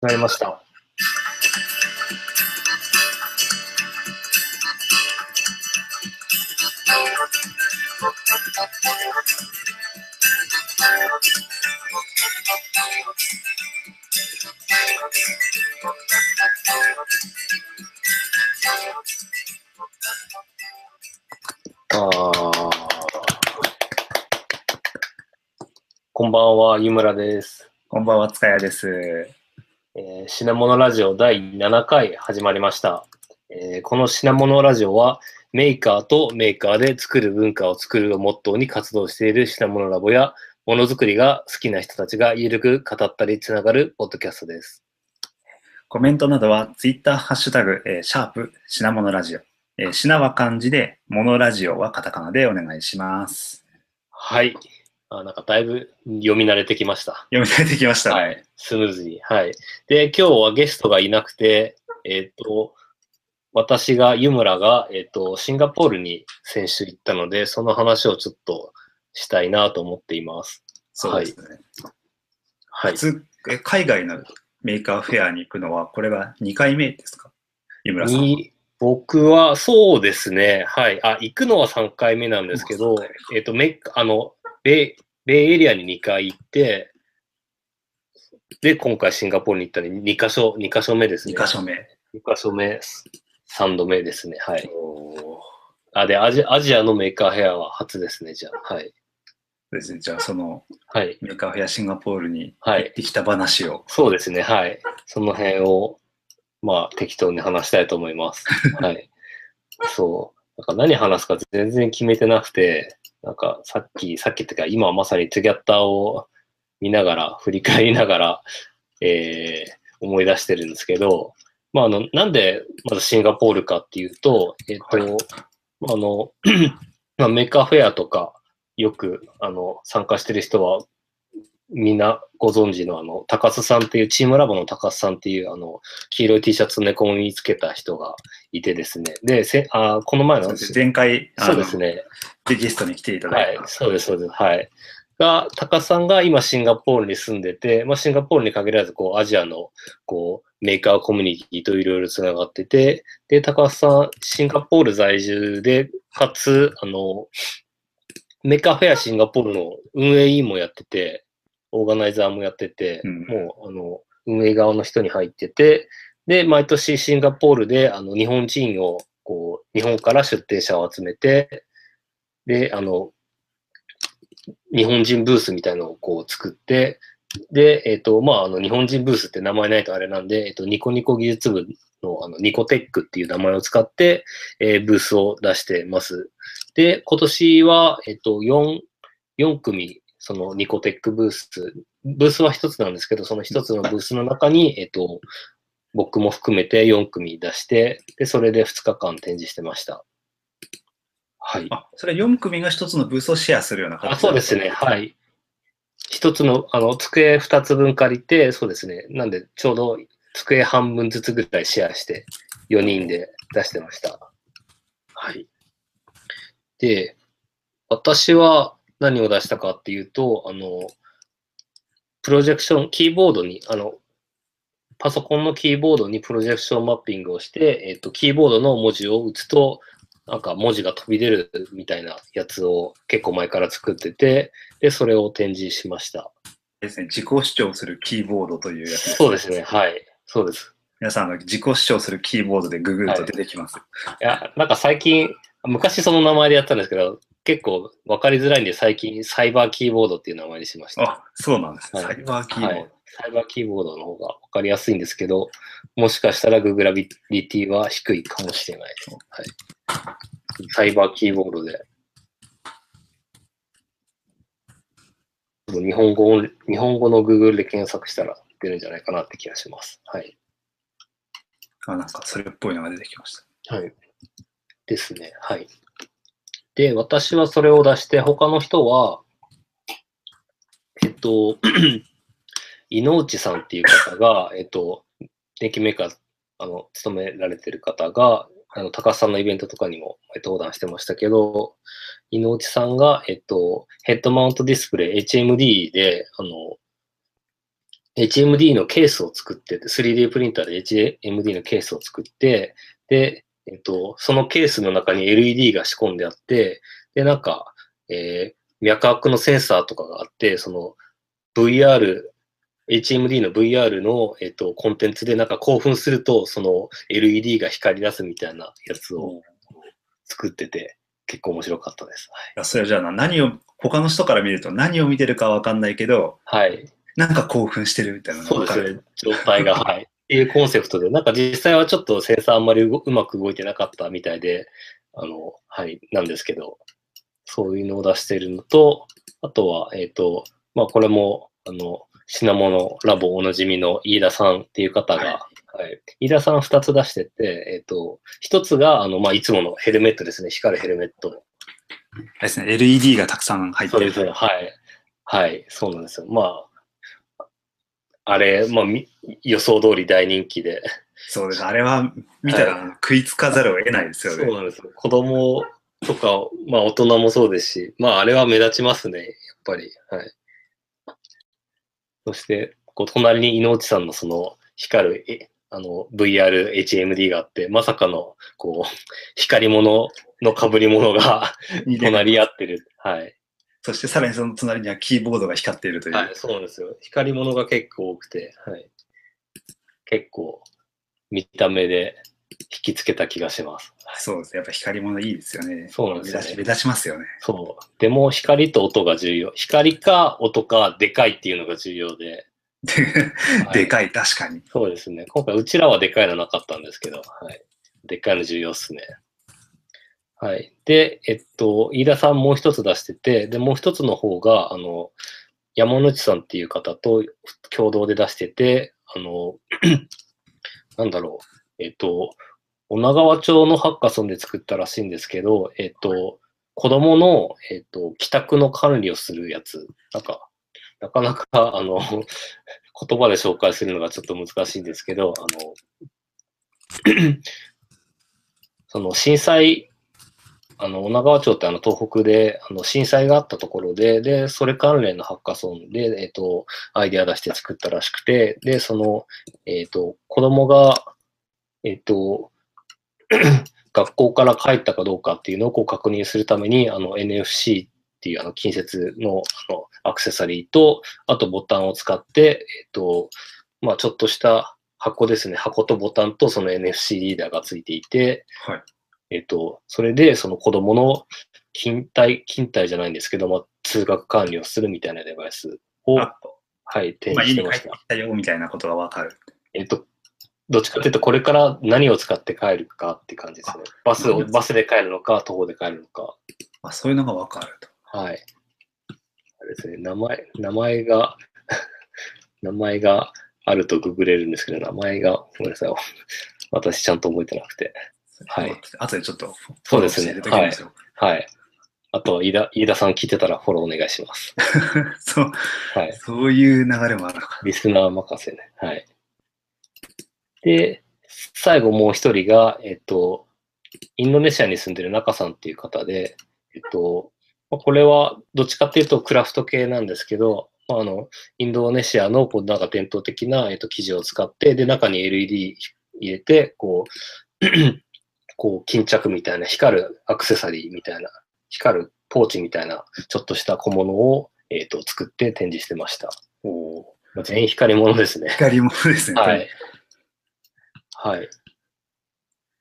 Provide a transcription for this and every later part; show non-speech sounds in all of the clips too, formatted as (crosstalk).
なりました。あこんばんは、湯村です。こんばんは、塚谷です。えー品物ラジオ第7回始まりました、えーこの品物ラジオはメーカーとメーカーで作る文化を作るをモットーに活動している品物ラボやものづくりが好きな人たちがゆるく語ったりつながるポッドキャストです。コメントなどは、ツイッターハッシュタグ、えーシャープ、品物ラジオ。えー品は漢字で、物ラジオはカタカナでお願いします。はい。あなんかだいぶ読み慣れてきました。読み替えてきました。はい。スムーズに。はい。で、今日はゲストがいなくて、えっ、と、私が、湯村が、えっ、と、シンガポールに先週行ったので、その話をちょっとしたいなと思っています。そうですね。はい。普通、え海外のメーカーフェアに行くのは、これが2回目ですか？湯村さん僕は、そうですね。はい。あ、行くのは3回目なんですけどえっ、と、メあの、ベイ、ベイエリアに2回行って、で、今回シンガポールに行ったのに2箇所、2箇所目ですね。2箇所目。2箇所目、3度目ですね。はい。おあ、で、アジアアジアのメーカーフェアは初ですね、じゃあ。はい。ですね。じゃあ、そのはい。メーカーフェアシンガポールにはい行ってきた話を。そうですね、はい。その辺を、まあ、適当に話したいと思います。(laughs) はい。そう。なんか何話すか全然決めてなくて、なんかさっき、さっきってか、今はまさにトゥギャッターを見ながら、振り返りながら、(laughs) えー、思い出してるんですけど、まあ、あの、なんで、まずシンガポールかっていうと、えっ、と、はい。あの、(clears throat) まあ、メーカーフェアとか、よく、あの、参加してる人は、みんなご存知の、あの、高須さんっていう、チームラボの高須さんっていう、あの、黄色い T シャツ猫を身につけた人がいてですね。で、せあこの前の、前回、そうですね。でゲストに来ていただた。、はいいそうです、そうです。はい。が、高須さんが今シンガポールに住んでて、まあ、シンガポールに限らず、こう、アジアの、こう、メーカーコミュニティといろいろつながってて、で、高須さん、シンガポール在住で、かつ、あの、メーカーフェアシンガポールの運営委員もやってて、オーガナイザーもやってて、うんもう、あの、運営側の人に入ってて、で、毎年シンガポールで、あの、日本人を、こう、日本から出店者を集めて、で、あの、日本人ブースみたいのをこう作って、で、えっ、と、まあ、あの、日本人ブースって名前ないとあれなんで、えっ、と、ニコニコ技術部の、あの、ニコテックっていう名前を使って、えーブースを出してます。で、今年は、えっ、と、4、4組、そのニコテックブース、ブースは一つなんですけど、その一つのブースの中に、えっ、と、僕も含めて4組出して、で、それで2日間展示してました。はい。あ、それ4組が一つのブースをシェアするような形あそうですね。はい。一つの、あの、机二つ分借りて、そうですね。なんで、ちょうど机半分ずつぐらいシェアして、4人で出してました。はい。で、私は何を出したかっていうと、あの、プロジェクション、キーボードに、あの、パソコンのキーボードにプロジェクションマッピングをして、えっ、と、キーボードの文字を打つと、なんか文字が飛び出るみたいなやつを結構前から作ってて、で、それを展示しました。ですね。自己主張するキーボードというやつです。そうですね。はい。そうです。皆さん、自己主張するキーボードでググると出てきます。いや、なんか最近、昔その名前でやったんですけど、結構分かりづらいんで最近サイバーキーボードっていう名前にしました。あ、そうなんです。はいサイバーキーボード。はい。サイバーキーボードの方が分かりやすいんですけど、もしかしたらググラビリティは低いかもしれないです。はい。サイバーキーボードで。日本語を、日本語の Google で検索したら出るんじゃないかなって気がします。はい。あ、なんかそれっぽいのが出てきました。はい。ですね。はい。で、私はそれを出して、他の人は、えっと、(clears throat) 井之内さんっていう方が、えっと、電気メーカー、あの、勤められてる方が、あの、高須さんのイベントとかにも登壇してましたけど、井之内さんが、えっと、ヘッドマウントディスプレイ HMD で、あの、HMD のケースを作ってて、3D プリンターで HMD のケースを作って、で、えっと、そのケースの中に LED が仕込んであって、で、なんか、えー脈拍のセンサーとかがあって、その VR、HMD の VR の、えっと、コンテンツでなんか興奮すると、その LED が光り出すみたいなやつを作ってて、結構面白かったです。いやそれじゃあな何を、他の人から見ると何を見てるかわかんないけど、はい。はい。なんか興奮してるみたいな。そうですね。状態が、はい。っていうコンセプトで、なんか実際はちょっとセンサーあんまりううまく動いてなかったみたいで、あの、はい、なんですけど、そういうのを出しているのと、あとは、えっ、と、まあこれも、あの、品物ラボおなじみの飯田さんっていう方が、はい、飯田さん二つ出してて、えっ、と、一つが、あの、まあいつものヘルメットですね。光るヘルメット。ですね。LED がたくさん入ってる。そうですね。はい。はい。そうなんですよ。まあ、あれ、まあ、み予想通り大人気で。そうです。あれは見たら食いつかざるを得ないですよそうね。なんですよ。子供とか、まあ大人もそうですし、まああれは目立ちますね。やっぱり。はい。そして、こう隣に井之内さんのその光る、えあの VR、HMD があって、まさかの、こう、光り物の被り物が (laughs) 隣り合ってる。はい。そしてさらにその隣にはキーボードが光っているという。はい、そうなんですよ。光り物が結構多くて、はい。結構、見た目で引きつけた気がします。そうですね。やっぱ光り物いいですよね。そうなんですよね目立ちますよね。そう。でも、光と音が重要。光か音かでかいっていうのが重要で。(laughs) はいでかい、確かに。そうですね。今回、うちらはでかいのなかったんですけど、はい。でかいの重要っすね。はい。で、えっと、飯田さんもう一つ出してて、で、もう一つの方が、あの、山内さんっていう方と共同で出してて、あの、(clears throat) なんだろう、えっと、女川町のハッカソンで作ったらしいんですけど、えっと、子供の、えっと、帰宅の管理をするやつ。なんか、なかなか、あの、言葉で紹介するのがちょっと難しいんですけど、あの、(clears throat) その震災、あの、女川町ってあの東北で、あの、震災があったところで、で、それ関連のハッカソンで、えっ、と、アイデア出して作ったらしくて、で、その、えっ、と、子供が、えっ、と、(clears throat) 学校から帰ったかどうかっていうのをこう確認するために、あの、NFC っていうあの近接のあのアクセサリーと、あとボタンを使って、えっ、と、まあちょっとした箱ですね。箱とボタンとその NFC リーダーがついていて、はい。えっ、と、それでその子供の勤怠、勤怠じゃないんですけども、通学管理をするみたいなデバイスを、あはい、展まあ、示してました。家に帰っみたいなことがわかる。えっ、と、どっちかというと、これから何を使って帰るかって感じですね。バスをバスで帰るのか、徒歩で帰るのか。あそういうのがわかると。はい。あれですね、名前、名前が、(laughs) 名前があるとググれるんですけど、名前が、ごめんなさい。(laughs) 私ちゃんと覚えてなくて。はい。後でちょっと、そうですねフォローして入れときますよはい。あと、飯田、飯田さん聞いてたらフォローお願いします。(laughs) そう、はい。そういう流れもあるのか。リスナー任せね。はい。で、最後もう一人が、えっと、インドネシアに住んでる中さんっていう方で、えっと、まあこれはどっちかっていうとクラフト系なんですけど、まあ、あの、インドネシアのこうなんか伝統的な、えっと、生地を使って、で、中に LED 入れて、こう、こう、巾着みたいな光るアクセサリーみたいな、光るポーチみたいな、ちょっとした小物を、えっと、作って展示してました。お全員光り物ですね。光もですね。はい。はい。っ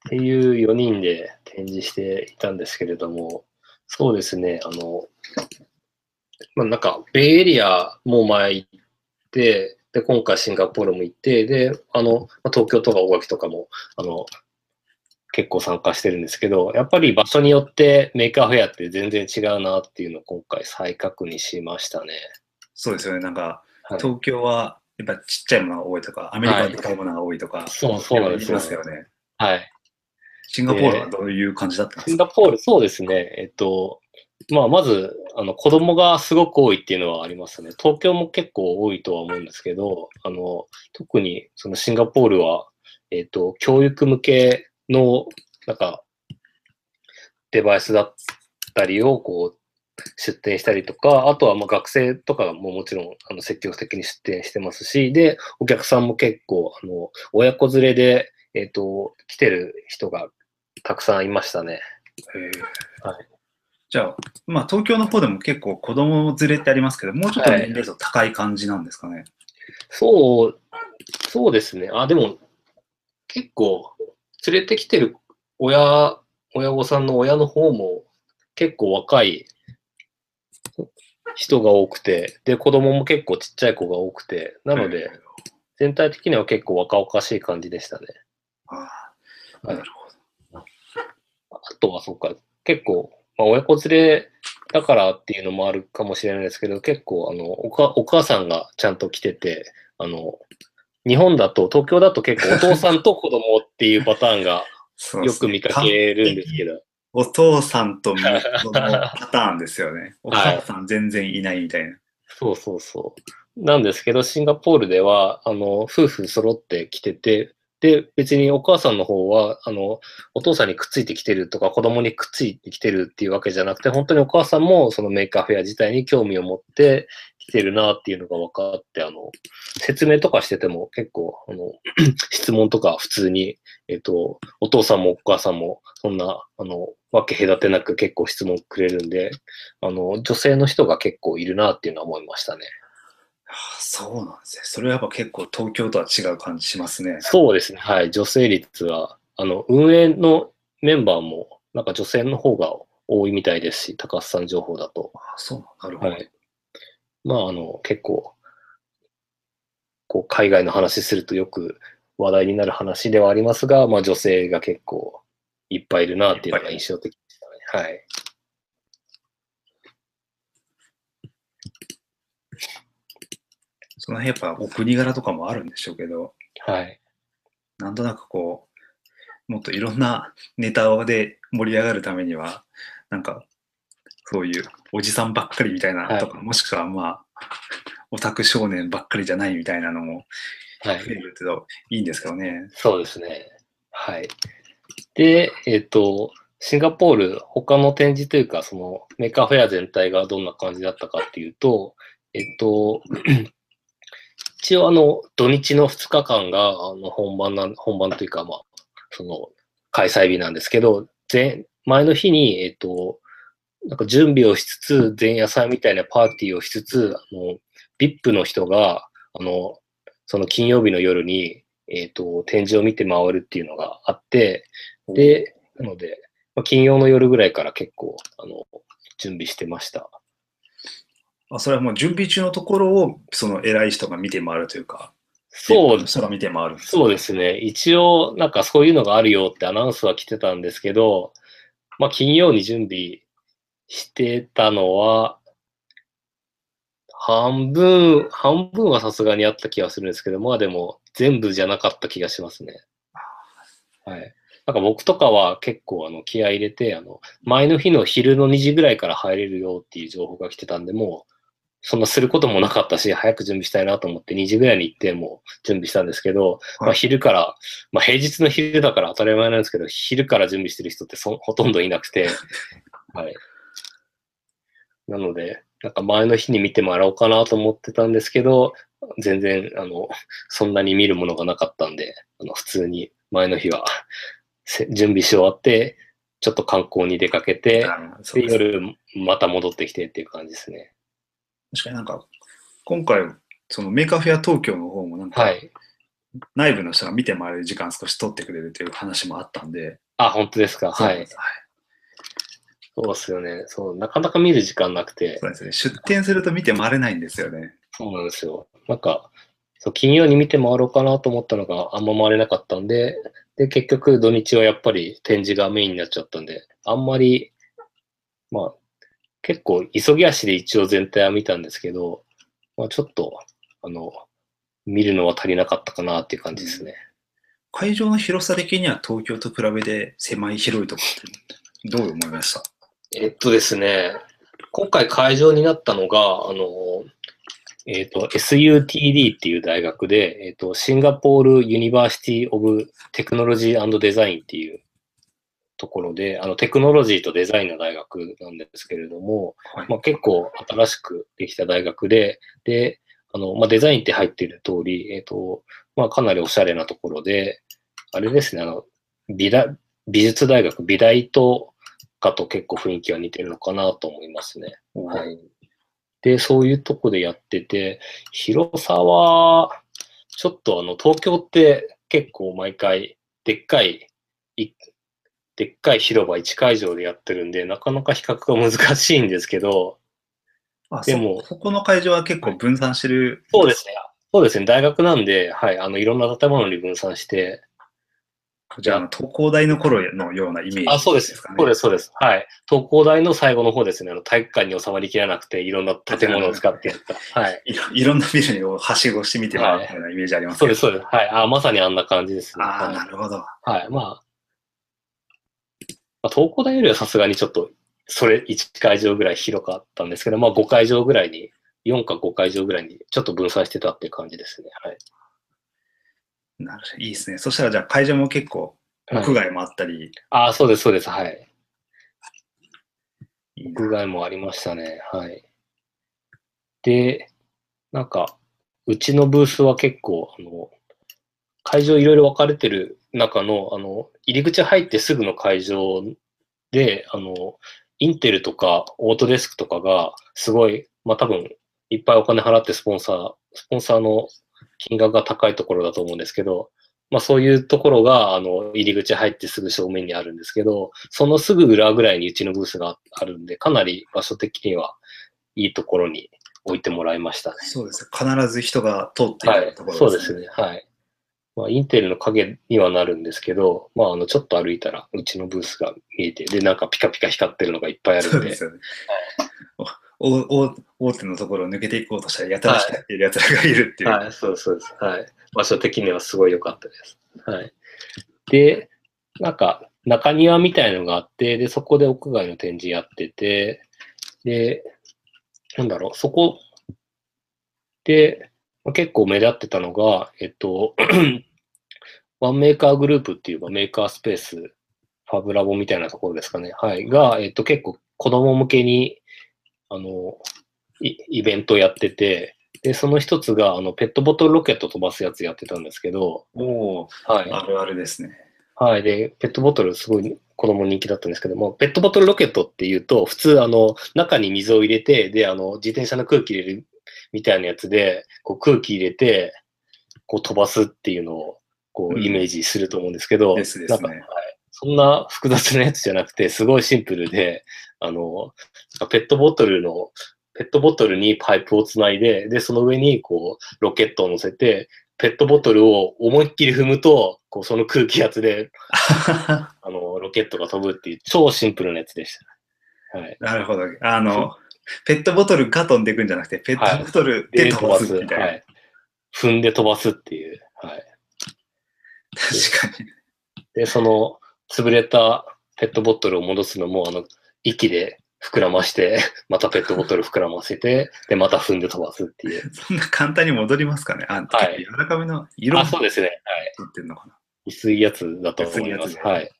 ていう4人で展示していたんですけれども、そうですね、あの、まあ、なんか、ベイエリアも前行って、で、今回シンガポールも行って、で、あの、まあ東京とか大垣とかも、あの、結構参加してるんですけど、やっぱり場所によってメーカーフェアって全然違うなっていうのを今回再確認しましたね。そうですよね。なんか、はい、東京はやっぱちっちゃいものが多いとか、アメリカはでかいものが多いとか、そうそうなんですよね。はい。シンガポールはどういう感じだったんですか、シンガポール、そうですね。えっと、まあ、まず、あの、子供がすごく多いっていうのはありますね。東京も結構多いとは思うんですけど、あの、特に、そのシンガポールは、えっと、教育向けの、なんか、デバイスだったりを、こう、出店したりとか、あとはまあ学生とかももちろんあの積極的に出店してますし、で、お客さんも結構、あの、親子連れで、えっ、と、来てる人がたくさんいましたね。へえはいじゃあ、まあ東京の方でも結構子供連れってありますけど、もうちょっと年齢層高い感じなんですかね。そう、そうですね。あ、でも、結構、連れてきてる親、親御さんの親の方も結構若い人が多くて、で、子供も結構ちっちゃい子が多くて、なので、全体的には結構若々しい感じでしたね。ああ、はい。なるほあとは、そっか、結構、まあ、親子連れだからっていうのもあるかもしれないですけど、結構、あの、おかお母さんがちゃんと来てて、あの、日本だと、東京だと結構お父さんと子供っていうパターンが (laughs) ど。よく見かけるんですけど。ど、お父さんと息子のパターンですよね。お母さん全然いないみたいな。そうそうそう。なんですけど、シンガポールでは、あの、夫婦揃って来てて、で、別にお母さんの方は、あの、お父さんにくっついてきてるとか、子供にくっついてきてるっていうわけじゃなくて、本当にお母さんもそのメーカーフェア自体に興味を持って来てるなっていうのが分かって、あの、説明とかしてても結構、あの、(clears throat) 質問とか普通に、えっと、お父さんもお母さんも、そんな、あの、わけ隔てなく結構質問くれるんで、あの、女性の人が結構いるなっていうのは思いましたね。そうなんですね。それはやっぱ結構東京とは違う感じしますね。そうですね。はい。女性率は、あの、運営のメンバーも、なんか女性の方が多いみたいですし、高橋さん情報だと。ああそうなんなるほど。はい。まあ、あの、結構、こう、海外の話するとよく話題になる話ではありますが、まあ、女性が結構いっぱいいるなっていうのが印象的でしたね。はい。その辺やっぱお国柄とかもあるんでしょうけど、はい。なんとなくこう、もっといろんな (laughs) ネタで盛り上がるためには、なんか、そういうおじさんばっかりみたいなとか、もしくはまあ、オタク少年ばっかりじゃないみたいなのもはい。増えるといいんですけどね。そうですね。はい。で、えっ、と、シンガポール、他の展示というか、そのメーカーフェア全体がどんな感じだったかっていうと、えっと、一応あの、土日の2日間が、あの、本番なん、本番というか、まあ、その、開催日なんですけど、前、前の日に、えっと、なんか準備をしつつ、前夜祭みたいなパーティーをしつつ、あの、VIP の人が、あの、その金曜日の夜に、えっ、と、展示を見て回るっていうのがあって、で、なので、まあ、金曜の夜ぐらいから結構、あの、準備してました。あそれはもう準備中のところを、その偉い人が見て回るというか、そう、人が見て回るんですそうですね。一応、なんかそういうのがあるよってアナウンスは来てたんですけど、まあ、金曜に準備してたのは、半分、半分はさすがにあった気がするんですけど、まあでも全部じゃなかった気がしますね。はい。なんか僕とかは結構あの気合い入れて、あの、前の日の昼の2時ぐらいから入れるよっていう情報が来てたんで、もう、そんなすることもなかったし、早く準備したいなと思って2時ぐらいに行ってもう準備したんですけど、まあ昼から、まあ平日の昼だから当たり前なんですけど、昼から準備してる人ってそ (laughs) ほとんどいなくて、(laughs) はい。なので、なんか前の日に見てもらおうかなと思ってたんですけど、全然、あの、そんなに見るものがなかったんで、あの、普通に前の日はせ準備し終わって、ちょっと観光に出かけて、で、夜また戻ってきてっていう感じですね。確かになんか、今回、そのメーカーフェア東京の方もなんか、はい。内部の人が見て回れる時間少し取ってくれるという話もあったんで、あ、本当ですか？はいそうなんで。すそうですよね。そう、なかなか見る時間なくて、そうですね。出展すると見て回れないんですよね。そうなんですよ。なんか、そう金曜に見て回ろうかなと思ったのがあんま回れなかったんで、で、結局土日はやっぱり展示がメインになっちゃったんで、あんまり、まあ、結構急ぎ足で一応全体は見たんですけど、まあちょっと、あの、見るのは足りなかったかなっていう感じですね。会場の広さ的には東京と比べて狭い広いとこってどう思いました？えっとですね、今回会場になったのが、あの、えっと、SUTD っていう大学で、えっと、シンガポール・ユニバーシティ・オブ・テクノロジーデザインっていうところで、あの、テクノロジーとデザインの大学なんですけれども、はいまあ、結構新しくできた大学で、で、あの、まあ、デザインって入っている通り、えっ、と、まあ、かなりおしゃれなところで、あれですね、あの、美大、美術大学、美大とかと結構雰囲気は似てるのかなと思いますね。はい。で、そういうとこでやってて、広さは、ちょっとあの、東京って結構毎回、でっかい、いでっかい広場1会場でやってるんで、なかなか比較が難しいんですけど、あでもそ、そこの会場は結構分散してる。そうですね。そうですね。大学なんで、はい、あの、いろんな建物に分散して、じゃあ、東工大の頃のようなイメージあ、そうです。そうです、そうです。はい。東工大の最後の方ですね。あの、体育館に収まりきらなくて、いろんな建物を使ってやった。はい。(laughs) いろんなビルをはしごしてみてもらったようなイメージありますけど。そうです、そうです。はい。あ、まさにあんな感じですね。ああ、はいなるほど。はい。まあ、まあ、東工大よりはさすがにちょっと、それ1会場ぐらい広かったんですけど、まあ5会場ぐらいに、4か5会場ぐらいにちょっと分散してたっていう感じですね。はい。なるほど。いいですね。そしたらじゃあ会場も結構はい屋外もあったり、あ、そうです、そうです。はい。屋外もありましたね。はい。で、なんか、うちのブースは結構、あの、会場いろいろ分かれてる中の、あの、入り口入ってすぐの会場で、あの、インテルとかオートデスクとかが、すごい、まあ多分、いっぱいお金払ってスポンサー、スポンサーの金額が高いところだと思うんですけど、まあそういうところが、あの、入り口入ってすぐ正面にあるんですけど、そのすぐ裏ぐらいにうちのブースがあるんで、かなり場所的にはいいところに置いてもらいましたね。そうですね。必ず人が通っていはいるとこ、ろそうですね。はい。まあ、インテルの影にはなるんですけど、まあ、あの、ちょっと歩いたら、うちのブースが見えて、で、なんかピカピカ光ってるのがいっぱいあるんで、そうですよね。おおお大手のところを抜けていこうとしたら、やたら光っているやつらがいるっていう。はい、そうですそうです。はい。場所的にはすごい良かったです。はい。で、なんか、中庭みたいのがあって、で、そこで屋外の展示やってて、で、なんだろう、そこで、まあ結構目立ってたのが、えっと、ワンメーカーグループっていうまあメーカースペース、ファブラボみたいなところですかね。はい。が、えっと、結構子供向けに、あの、イイベントやってて、で、その一つが、あの、ペットボトルロケット飛ばすやつやってたんですけど、おおはい。あるあるですね。はい。で、ペットボトルすごい子供人気だったんですけども、ペットボトルロケットっていうと、普通、あの、中に水を入れて、で、あの、自転車の空気入れるみたいなやつで、こう空気入れて、こう飛ばすっていうのを、こうイメージすると思うんですけど、ですですねなんか、はい。そんな複雑なやつじゃなくて、すごいシンプルで、あの、ペットボトルの、ペットボトルにパイプをつないで、で、その上に、こう、ロケットを乗せて、ペットボトルを思いっきり踏むと、こう、その空気圧で (laughs) あの、ロケットが飛ぶっていう超シンプルなやつでした。はい。なるほど。あの、ペットボトルが飛んでいくんじゃなくて、ペットボトルで飛ばすみたいな。はい。踏んで飛ばすっていう。はい。確かに。で、その、潰れたペットボトルを戻すのも、あの、息で膨らまして、(laughs) またペットボトル膨らませて、で、また踏んで飛ばすっていう。(laughs) そんな簡単に戻りますかね？あ、はい結構柔らかめの色あ、そうですね。はい。取ってるのかな？薄いやつだと思います。薄いはい。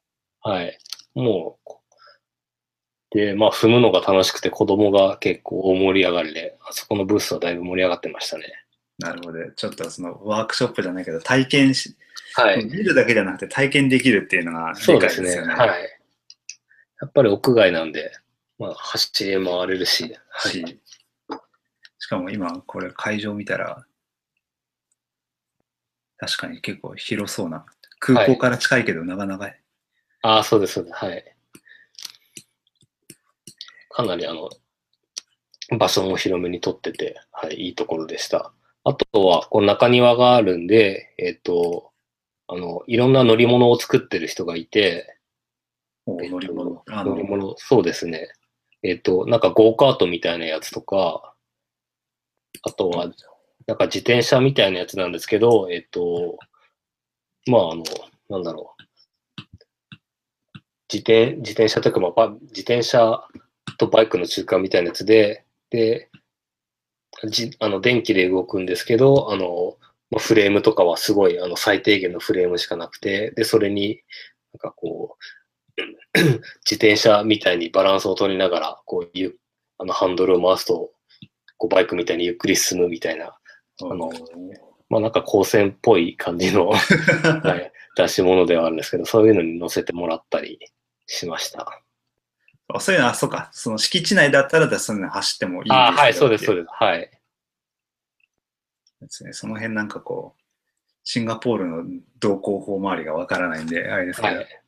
はい。もう、で、まあ、踏むのが楽しくて子供が結構大盛り上がりで、あそこのブースはだいぶ盛り上がってましたね。なるほど。ちょっとそのワークショップじゃないけど、体験し、はい。見るだけじゃなくて体験できるっていうのがそうで理解ですすね。はい。やっぱり屋外なんで、まあ、走り回れるし、はい。ししかも今、これ会場見たら、確かに結構広そうな。空港から近いけど、なかなか、ああ、そうです、そうです。はい。かなり、あの、場所も広めにとってて、はい、いいところでした。あとは、こう中庭があるんで、えっ、と、あの、いろんな乗り物を作ってる人がいて、乗り物。乗り物、そうですね。えっ、と、なんかゴーカートみたいなやつとか、あとは、なんか自転車みたいなやつなんですけど、えっ、と、まあ、あの、なんだろう。自転、自転車というか、まあバ、自転車とバイクの中間みたいなやつで、で、じあの電気で動くんですけど、あの、まあフレームとかはすごいあの最低限のフレームしかなくて、で、それになんかこう、(clears throat) 自転車みたいにバランスを取りながら、こういう、あの、ハンドルを回すと、こうバイクみたいにゆっくり進むみたいな、あの、まあなんか光線っぽい感じの、(laughs) はい、出し物ではあるんですけど、そういうのに乗せてもらったりしました。あそういうのは、そうか、その敷地内だったら、そういうの走ってもいいんですよああ、はい、そうです、そうでです。はい。すね。その辺なんかこう、シンガポールの道交法周りがわからないんで、あれですけど、はい。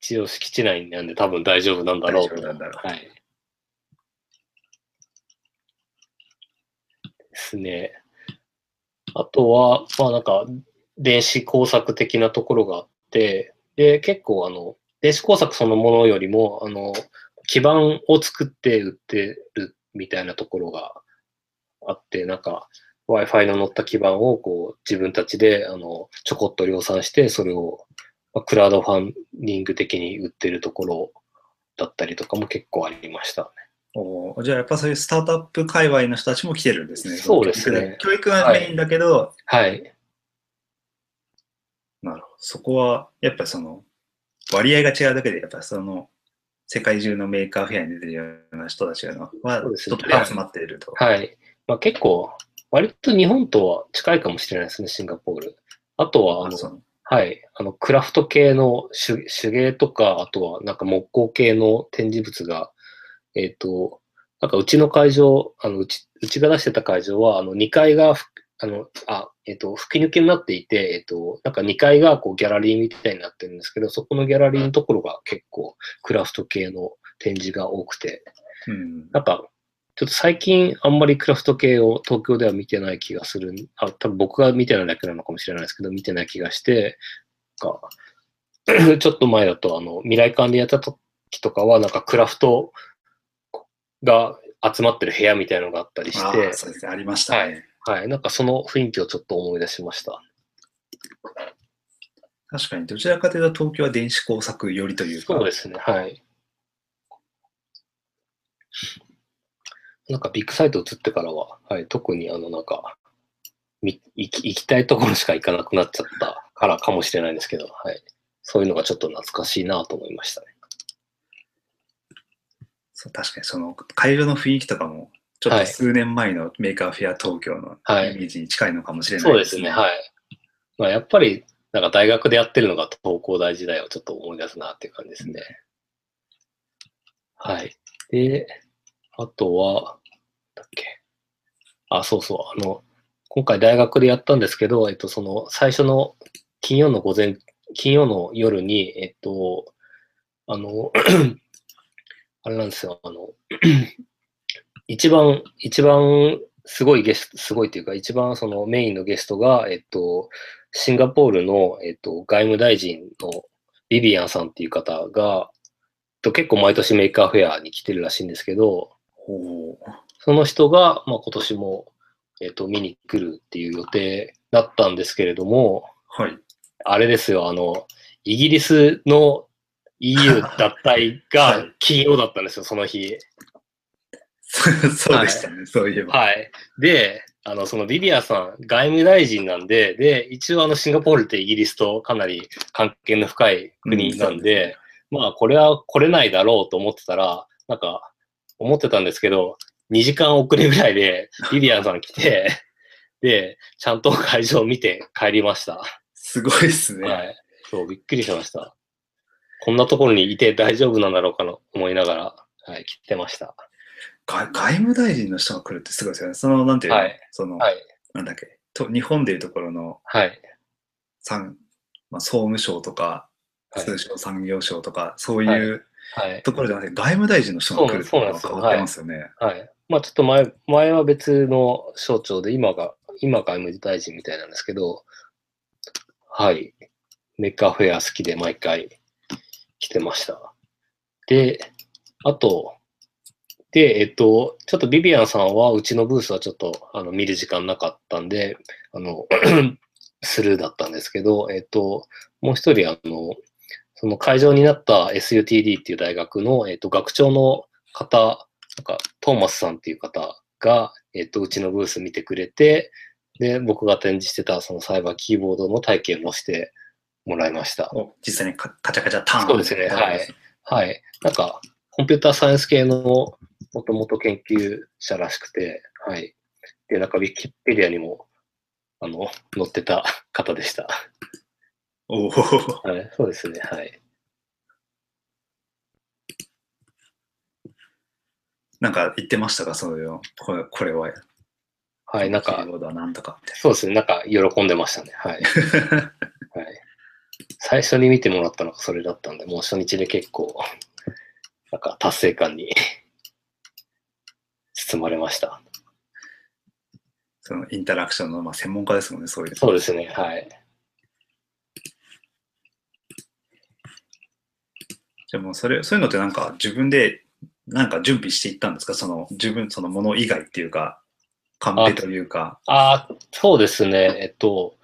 一応敷地内なんで多分大丈夫なんだろうと。大丈夫なんだろうはい。ですね。あとは、まあなんか、電子工作的なところがあって、で、結構あの、電子工作そのものよりも、あの、基板を作って売ってるみたいなところがあって、なんか、Wi-Fi の乗った基板をこう自分たちであのちょこっと量産して、それをまあクラウドファンディング的に売ってるところだったりとかも結構ありましたね。おーじゃあやっぱそういうスタートアップ界隈の人たちも来てるんですね。そうですね教育がメインだけど、はい。なるほど。そこは、やっぱその、割合が違うだけで、やっぱその、世界中のメーカーフェアに出てるような人たちがのはね集まっていると。はい。まあ、結構、割と日本とは近いかもしれないですね、シンガポール。あとは、あの、はい。あの、クラフト系の手手芸とか、あとはなんか木工系の展示物が、えっ、と、なんかうちの会場、あの、うち、うちが出してた会場は、あの、2階がふ、あの、あ、えっ、と、吹き抜けになっていて、えっ、と、なんか2階がこうギャラリーみたいになってるんですけど、そこのギャラリーのところが結構クラフト系の展示が多くて、うん。なんか、ちょっと最近あんまりクラフト系を東京では見てない気がする。あ、多分僕が見てないだけなのかもしれないですけど、見てない気がして、か (clears throat) ちょっと前だと、あの、未来館でやった時とかは、なんかクラフトが集まってる部屋みたいなのがあったりしあてー、そうですね、ありましたね。はい、なんかその雰囲気をちょっと思い出しました。確かに、どちらかというと東京は電子工作寄りというか、そうですね、はい。なんかビッグサイト移ってからは、はい、特にあの、なんか、み行き行きたいところしか行かなくなっちゃったからかもしれないんですけど、はい。そういうのがちょっと懐かしいなと思いましたね。そう確かにその会場の雰囲気とかも、ちょっはいと数年前のメーカーフェア東京のはいイメージに近いのかもしれないそうですね、はい。まあ、やっぱり、なんか大学でやってるのが東工大時代をちょっと思い出すなっていう感じですね。はい。で、あとは、だっけ。あ、そうそう。あの、今回大学でやったんですけど、えっと、その最初の金曜の午前、金曜の夜に、えっと、あの、(clears throat) あれなんですよ、あの、(clears throat) 一番、一番すごいゲスト、すごいというか、一番そのメインのゲストが、えっと、シンガポールの、えっと、外務大臣のビビアンさんっていう方が、と結構毎年メーカーフェアに来てるらしいんですけど、その人が、まあ、今年も、えっと、見に来るっていう予定だったんですけれども、はい。あれですよ、あの、イギリスの EU 脱退はが金曜だったんですよ、その日。そうでしたね、そういえば。はい。で、あの、そのビビアンさん、外務大臣なんで、で、一応あの、シンガポールってイギリスとかなり関係の深い国なんで、うんまあ、これは来れないだろうと思ってたら、なんか、思ってたんですけど、2時間遅れぐらいで、ビビアンさん来て、で、ちゃんと会場を見て帰りました。すごいですね。はい。そう、びっくりしました。こんなところにいて大丈夫なんだろうかと思いながら、はい、来てました。外外務大臣の人が来るってすごいですよね。その、なんていうの、はいその、はい。なんだっけ、と日本でいうところのはい。産、まあ、総務省とか、はい通商産業省とか、そういうはい。ところじゃなくて、外務大臣の人が来るっていうのが変わってますよね。はい。まあちょっと前、前は別の省庁で、今が、今外務大臣みたいなんですけど、はい。メッカーフェア好きで毎回来てました。で、あと、で、えっと、ちょっとビビアンさんは、うちのブースはちょっと、あの、見る時間なかったんで、あの、(clears throat) スルーだったんですけど、えっと、もう一人、あの、その会場になった SUTD っていう大学の、えっと、学長の方、なんか、トーマスさんっていう方が、えっと、うちのブース見てくれて、で、僕が展示してたそのサイバーキーボードの体験もしてもらいました。お実際にカカチャカチャターン。そうですねはい。はい。なんか、コンピューターサイエンス系のもともと研究者らしくて、はい。で、なんか、ウィキペディアにも、あの、載ってた方でした。おお。はい。そうですね。はい。なんか言ってましたか？そういうのこれこれは。はい。なんかなんとかそうですね。なんか、喜んでましたね。はい。(laughs) はい。最初に見てもらったのがそれだったんで、もう初日で結構、なんか、達成感に (laughs) 包まれました。そのインタラクションの、まあ、専門家ですもんね、そういうの。そうですね。はい。じゃあもそれ、そういうのってなんか自分でなんか準備していったんですか？その自分、そのもの以外っていうか、カンペというか。ああ、そうですね。えっと、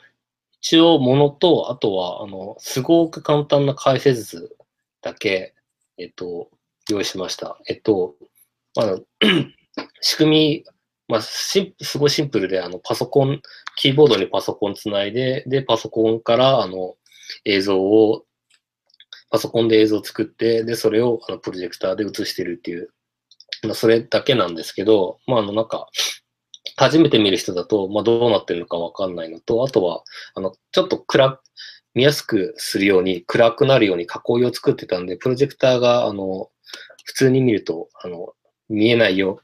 一応、ものと、あとは、あの、すごく簡単な解説図だけ、えっと、用意しました。えっと、あの、(clears throat) 仕組み、まあ、すごいシンプルで、あの、パソコン、キーボードにパソコンつないで、で、パソコンから、あの、映像を、パソコンで映像を作って、で、それを、あの、プロジェクターで映してるっていう、まあ、それだけなんですけど、まあ、あの、なんか、初めて見る人だと、まあ、どうなってるのかわかんないのと、あとは、あの、ちょっと暗、見やすくするように、暗くなるように囲いを作ってたんで、プロジェクターが、あの、普通に見ると、あの、見えないよ、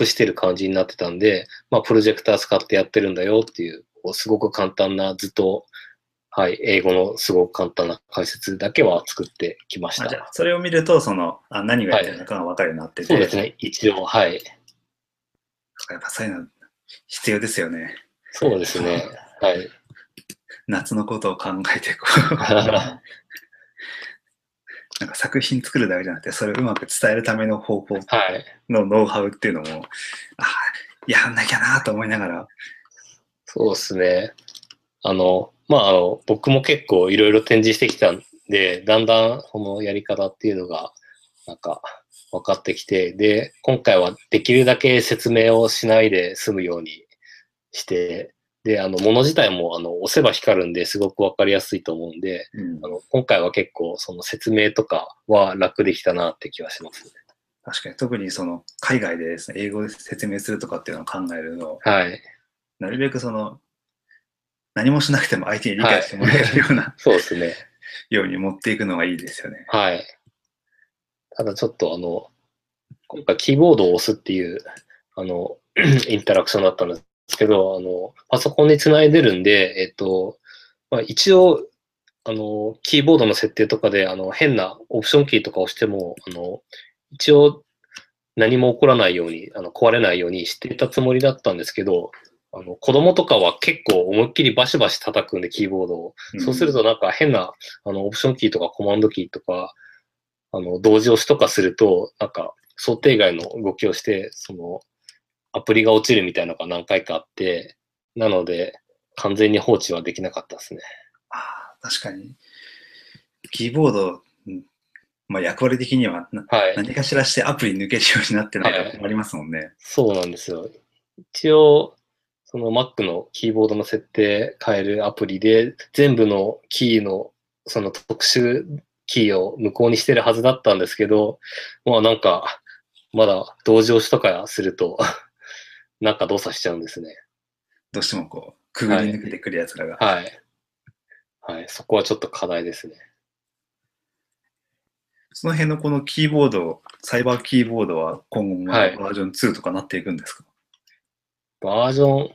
隠してる感じになってたんで、まあ、プロジェクター使ってやってるんだよっていう、すごく簡単な、ずっと、はい、英語のすごく簡単な解説だけは作ってきました。あじゃあそれを見ると、そのあ何がやってるのかが分かるようになってて、そうですね、一応、はい。やっぱそういうの必要ですよね。そうですね、はい。夏のことを考えてこう (laughs) なんか作品作るだけじゃなくて、それをうまく伝えるための方法はい。のノウハウっていうのも、あやんなきゃなと思いながら、そうですね。あの、まあ、あの、僕も結構いろいろ展示してきたんで、だんだんそのやり方っていうのが、なんか、分かってきて、で、今回はできるだけ説明をしないで済むようにして、で、あの、もの自体も、あの、押せば光るんで、すごく分かりやすいと思うんで、うんあの、今回は結構、その説明とかは楽できたなって気はしますね。確かに特にその海外でですね、英語で説明するとかっていうのを考えるの、はい。なるべくその何もしなくても相手に理解してもらえるような、(laughs) そうですね。ように持っていくのがいいですよね。はい。ただちょっとあの、今回キーボードを押すっていう、あの、(clears throat) インタラクションだったんですけど、あの、パソコンにつないでるんで、えっと、まあ、一応、あの、キーボードの設定とかで、あの、変なオプションキーとか押しても、あの、一応、何も起こらないように、あの、壊れないようにしていたつもりだったんですけど、あの、子供とかは結構思いっきりバシバシ叩くんで、キーボードを。そうするとなんか変な、あの、オプションキーとかコマンドキーとか、あの、同時押しとかすると、なんか、想定外の動きをして、その、アプリが落ちるみたいなのが何回かあって、なので、完全に放置はできなかったですね。ああ確かに。キーボード、うんまあ、役割的にはなはい。何かしらしてアプリ抜けるようになってないはいと困りますもんね。そうなんですよ。一応、その Mac のキーボードの設定変えるアプリで、全部のキーの、その特殊キーを無効にしてるはずだったんですけど、まあなんか、まだ同時押しとかすると、(laughs) なんか動作しちゃうんですね。どうしてもこう、くぐり抜けてくるやつらが。はい。はい。そこはちょっと課題ですね。その辺のこのキーボード、サイバーキーボードは今後もバはいージョン2とかなっていくんですか、バージョン、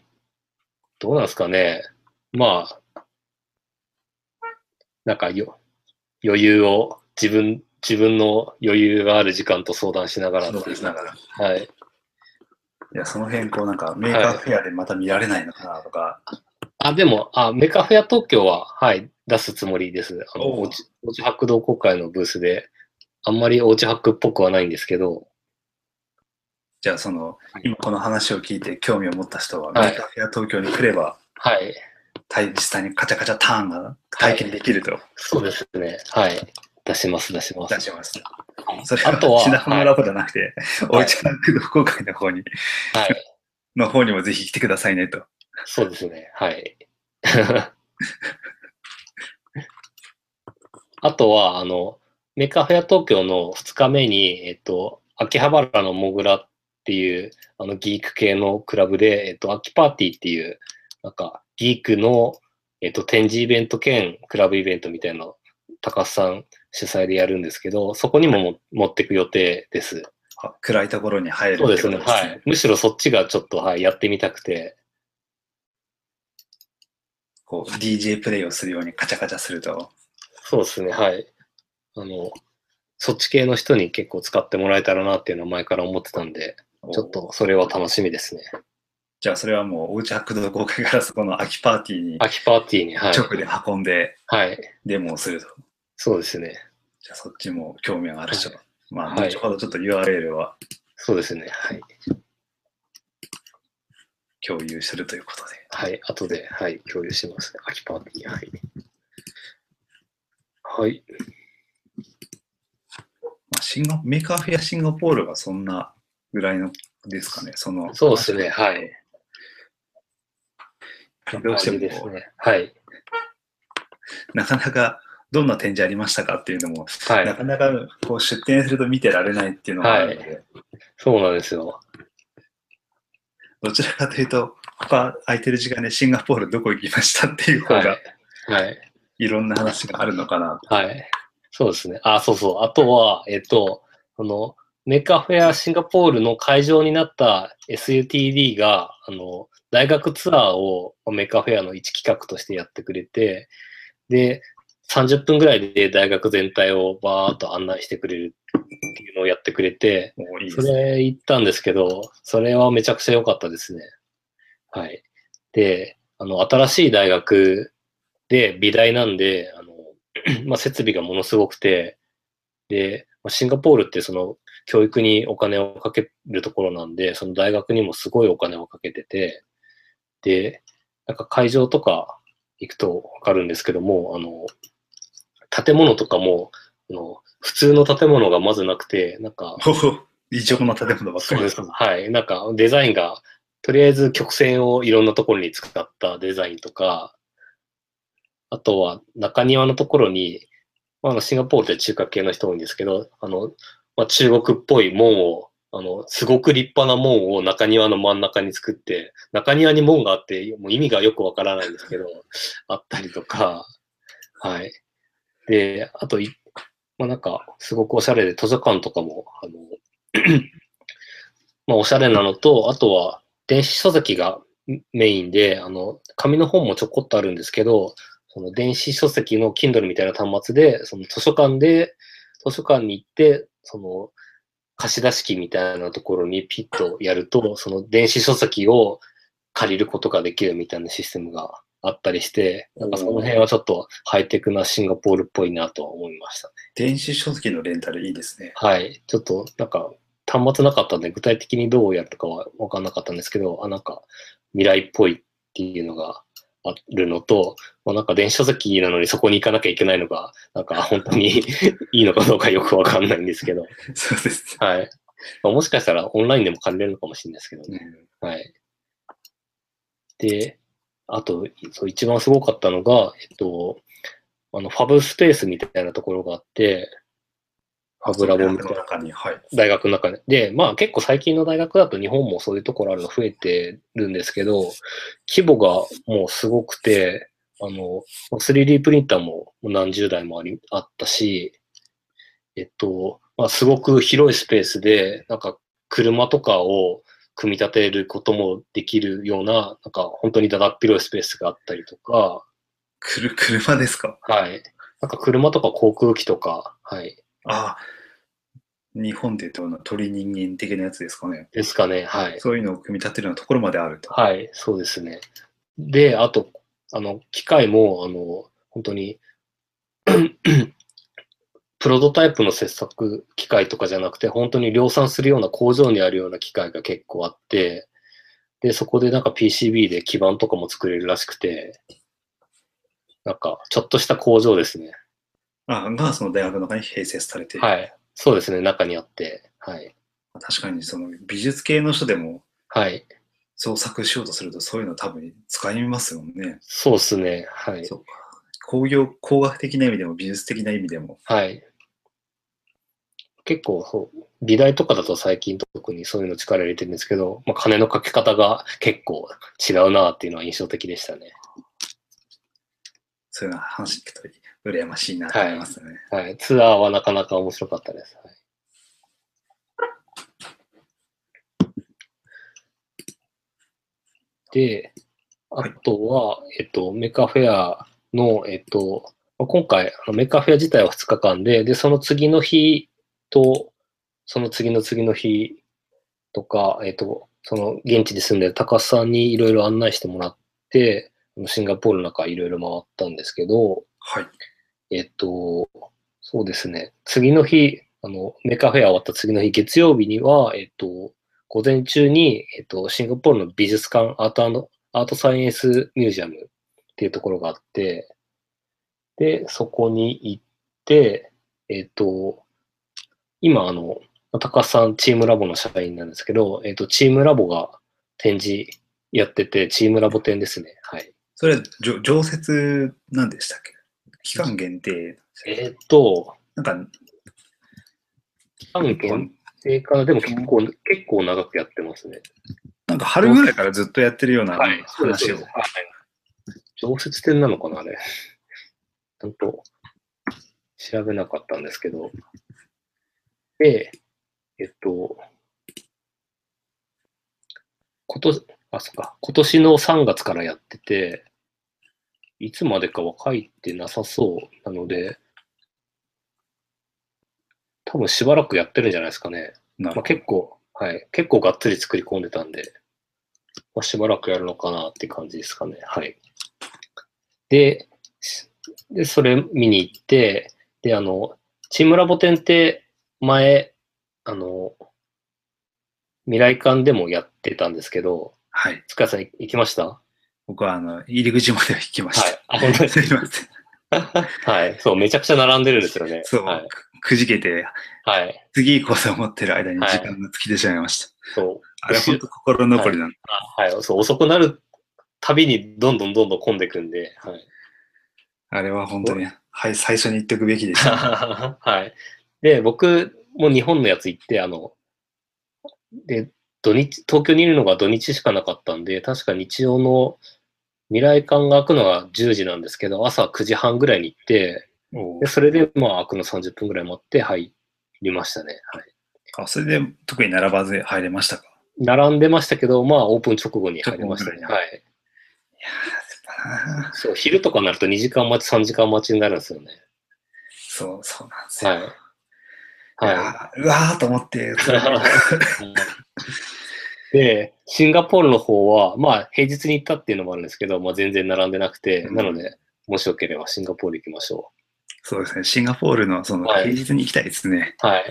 どうなんですかね。まあ、なんかよ、余裕を、自分、自分の余裕がある時間と相談しながら相談しながら。はい。いや、その辺こうなんかメーカーフェアでまた見られないのかなとか、あ、でも、あ、メカフェア東京は、はい、出すつもりです。あの、おうち、おうち博同好会のブースで、あんまりおうち博っぽくはないんですけど、じゃあそのはい、今この話を聞いて興味を持った人は、はいメーカーフェア東京に来れば、はい。体実際にカチャカチャターンが体験できるとそうですね。はい。出します、出します。出します。それは、あとはシナフのラボじゃなくて、はいおうち博同好会の方に、はい。の方にもぜひ来てくださいねと。そうですね。はい。(laughs) あとは、あの、メカフェア東京の2日目に、えっと、秋葉原のモグラっていう、あの、ギーク系のクラブで、えっと、秋パーティーっていう、なんか、ギークの、えっと、展示イベント兼クラブイベントみたいなの、高須さん主催でやるんですけど、そこにもも持っていく予定です。あ暗いところに入るそうですね。はい。むしろそっちがちょっと、はい、やってみたくて、こう DJ プレイをするようにカチャカチャすると、そうですね。はい。あの、そっち系の人に結構使ってもらえたらなっていうのは前から思ってたんで、ちょっとそれは楽しみですね。じゃあそれはもうおうちハックド公開からそこの秋パーティーに秋パーティーに、はい。直で運んではい。デモをすると。そうですね。じゃあそっちも興味がある人は。まあ、はい後ほどちょっと URL はそうですね。はい。共有するということで。はい。後で、はい。共有します。秋パーティー。はい。はい。まあ、シンガメーカーフェアシンガポールがそんなぐらいのですかね。そのそうですね。はい。どうしてもですね。はい。なかなかどんな展示ありましたかっていうのも、は。ないかなかこう出展すると見てられないっていうのがあるので、そうなんですよ。どちらかというと、他空いてる時間でシンガポールどこ行きましたっていう方はいが。はい。いろんな話があるのかなと。はい。そうですね。あ、そうそう。あとは、えっと、あの、メカフェアシンガポールの会場になった SUTD が、あの、大学ツアーをメカフェアの一企画としてやってくれて、で、30分ぐらいで大学全体をバーっと案内してくれるっていうのをやってくれて、そ。れ行ったんですけど、それはめちゃくちゃ良かったですね。はい。で、あの、新しい大学で美大なんで、あの、(clears throat) まあ、設備がものすごくて、で、まあシンガポールってその教育にお金をかけるところなんで、その大学にもすごいお金をかけてて、で、なんか会場とか行くとわかるんですけども、あの、建物とかも、あの普通の建物がまずなくて、なんか、(laughs) 異常な建物ばっか。りですす。はい。なんかデザインが、とりあえず曲線をいろんなところに使ったデザインとか、あとは中庭のところに、まあ、シンガポールって中華系の人多いんですけど、あの、まあ、中国っぽい門を、あの、すごく立派な門を中庭の真ん中に作って、中庭に門があって、もう意味がよくわからないんですけど、(laughs) あったりとか、はい。で、あとい、まあなんか、すごくおしゃれで図書館とかも、あの、(clears throat) まあおしゃれなのと、あとは電子書籍がメインで、あの、紙の本もちょこっとあるんですけど、その電子書籍の Kindle みたいな端末で、その図書館で、図書館に行って、その貸し出し機みたいなところにピッとやると、(laughs) その電子書籍を借りることができるみたいなシステムがあったりして、なんかその辺はちょっとハイテクなシンガポールっぽいなとは思いましたね。電子書籍のレンタルいいですね。はい。ちょっと、なんか、端末なかったんで、具体的にどうやるかは分かんなかったんですけど、あ、なんか、未来っぽいっていうのがあるのと、まあ、なんか電子書籍なのにそこに行かなきゃいけないのが、なんか本当に (laughs) いいのかどうかよく分かんないんですけど、そうです。はい。まあ、もしかしたらオンラインでも借りれるのかもしれないですけどね。はい。で、あと、そう、一番すごかったのが、えっと、あの、ファブスペースみたいなところがあって、ファブラボみたい。大学の中で。で、まあ結構最近の大学だと日本もそういうところあるの増えてるんですけど、規模がもうすごくて、あの、3D プリンターも何十台もあり、あったし、えっと、まあすごく広いスペースで、なんか車とかを組み立てることもできるような、なんか本当にだだっ広いスペースがあったりとか、くる (laughs) 車ですか？はい。なんか車とか航空機とか、はい。ああ、日本で言うと鳥人間的なやつですかね。ですかね、はい。そういうのを組み立てるようなところまであると。はい、そうですね。で、あと、あの、機械も、あの、本当に、(clears throat) プロトタイプの切削機械とかじゃなくて、本当に量産するような工場にあるような機械が結構あって、で、そこでなんか PCB で基板とかも作れるらしくて、なんか、ちょっとした工場ですね。あが、その大学の中に併設されている。はい。そうですね、中にあって。はい。確かに、その美術系の人でもはい。創作しようとすると、そういうの多分使いますもんね。そうですね。はい。そうか。工業、工学的な意味でも美術的な意味でも。はい。結構そう、美大とかだと最近特にそういうの力入れてるんですけど、まあ、金のかけ方が結構違うなっていうのは印象的でしたね。そういうの話聞くと羨ましいなと思いますね。はい。ツアーはなかなか面白かったです。はいで、あとは、えっと、メカフェアの、えっと、まあ今回、メカフェア自体は2日間で、で、その次の日と、その次の次の日とか、えっと、その現地に住んでる高須さんにいろいろ案内してもらって、シンガポールの中いろいろ回ったんですけど、はい。えっと、そうですね。次の日、あの、メカフェア終わった次の日、月曜日には、えっと、午前中に、えっと、シンガポールの美術館、アートアートサイエンスミュージアムっていうところがあって、で、そこに行って、えっと、今、あの、高須さん、チームラボの社員なんですけど、えっと、チームラボが展示やってて、チームラボ展ですね。はい。それ、常設なんでしたっけ？期間限定。えっと、なんか、期間限定かな？でも結構、結構長くやってますね。なんか春ぐらいからずっとやってるような話を。はい常設展なのかなあれ。ちゃんと調べなかったんですけど。で、えっと、今年、あ、そっか、今年の3月からやってて、いつまでかは書いてなさそうなので、多分しばらくやってるんじゃないですかね。まあ、結構、はい。結構がっつり作り込んでたんで、まあ、しばらくやるのかなって感じですかね。はい。で、しで、それ見に行って、で、あの、チームラボ展って前、あの、未来館でもやってたんですけど、はい。塚谷さんい行きました？僕は、あの、入り口までは行きました。はいあ本当です (laughs) すいません。はい。そう、めちゃくちゃ並んでるんですよね。そう、はい。くくじけて、はい。次行こうと思ってる間にはい時間が尽きてしまいました。そう。あれ、本当心残りなんだ。あはい。そう、遅くなるたびにどんどんどんどん混んでくんで、はい。あれは本当に、はい、最初に言っておくべきでした。(laughs) はい。で、僕も日本のやつ行って、あの、で、土日、東京にいるのが土日しかなかったんで、確か日曜の未来館が開くのが10時なんですけど、朝9時半ぐらいに行って、でそれでまあ開くの30分ぐらい待って入りましたね。はい。あそれで特に並ばず入れましたか？並んでましたけど、まあオープン直後に入りましたね。はい。いいやーやっぱなそう、昼とかになると2時間待ち、3時間待ちになるんですよね。そう、そうなんですよ。はい。いはい。うわーと思って、(laughs) で、シンガポールの方は、まあ、平日に行ったっていうのもあるんですけど、まあ、全然並んでなくて、うんなので、もしよければシンガポール行きましょそうですね、シンガポールのそのはい平日に行きたいですね。う。はい。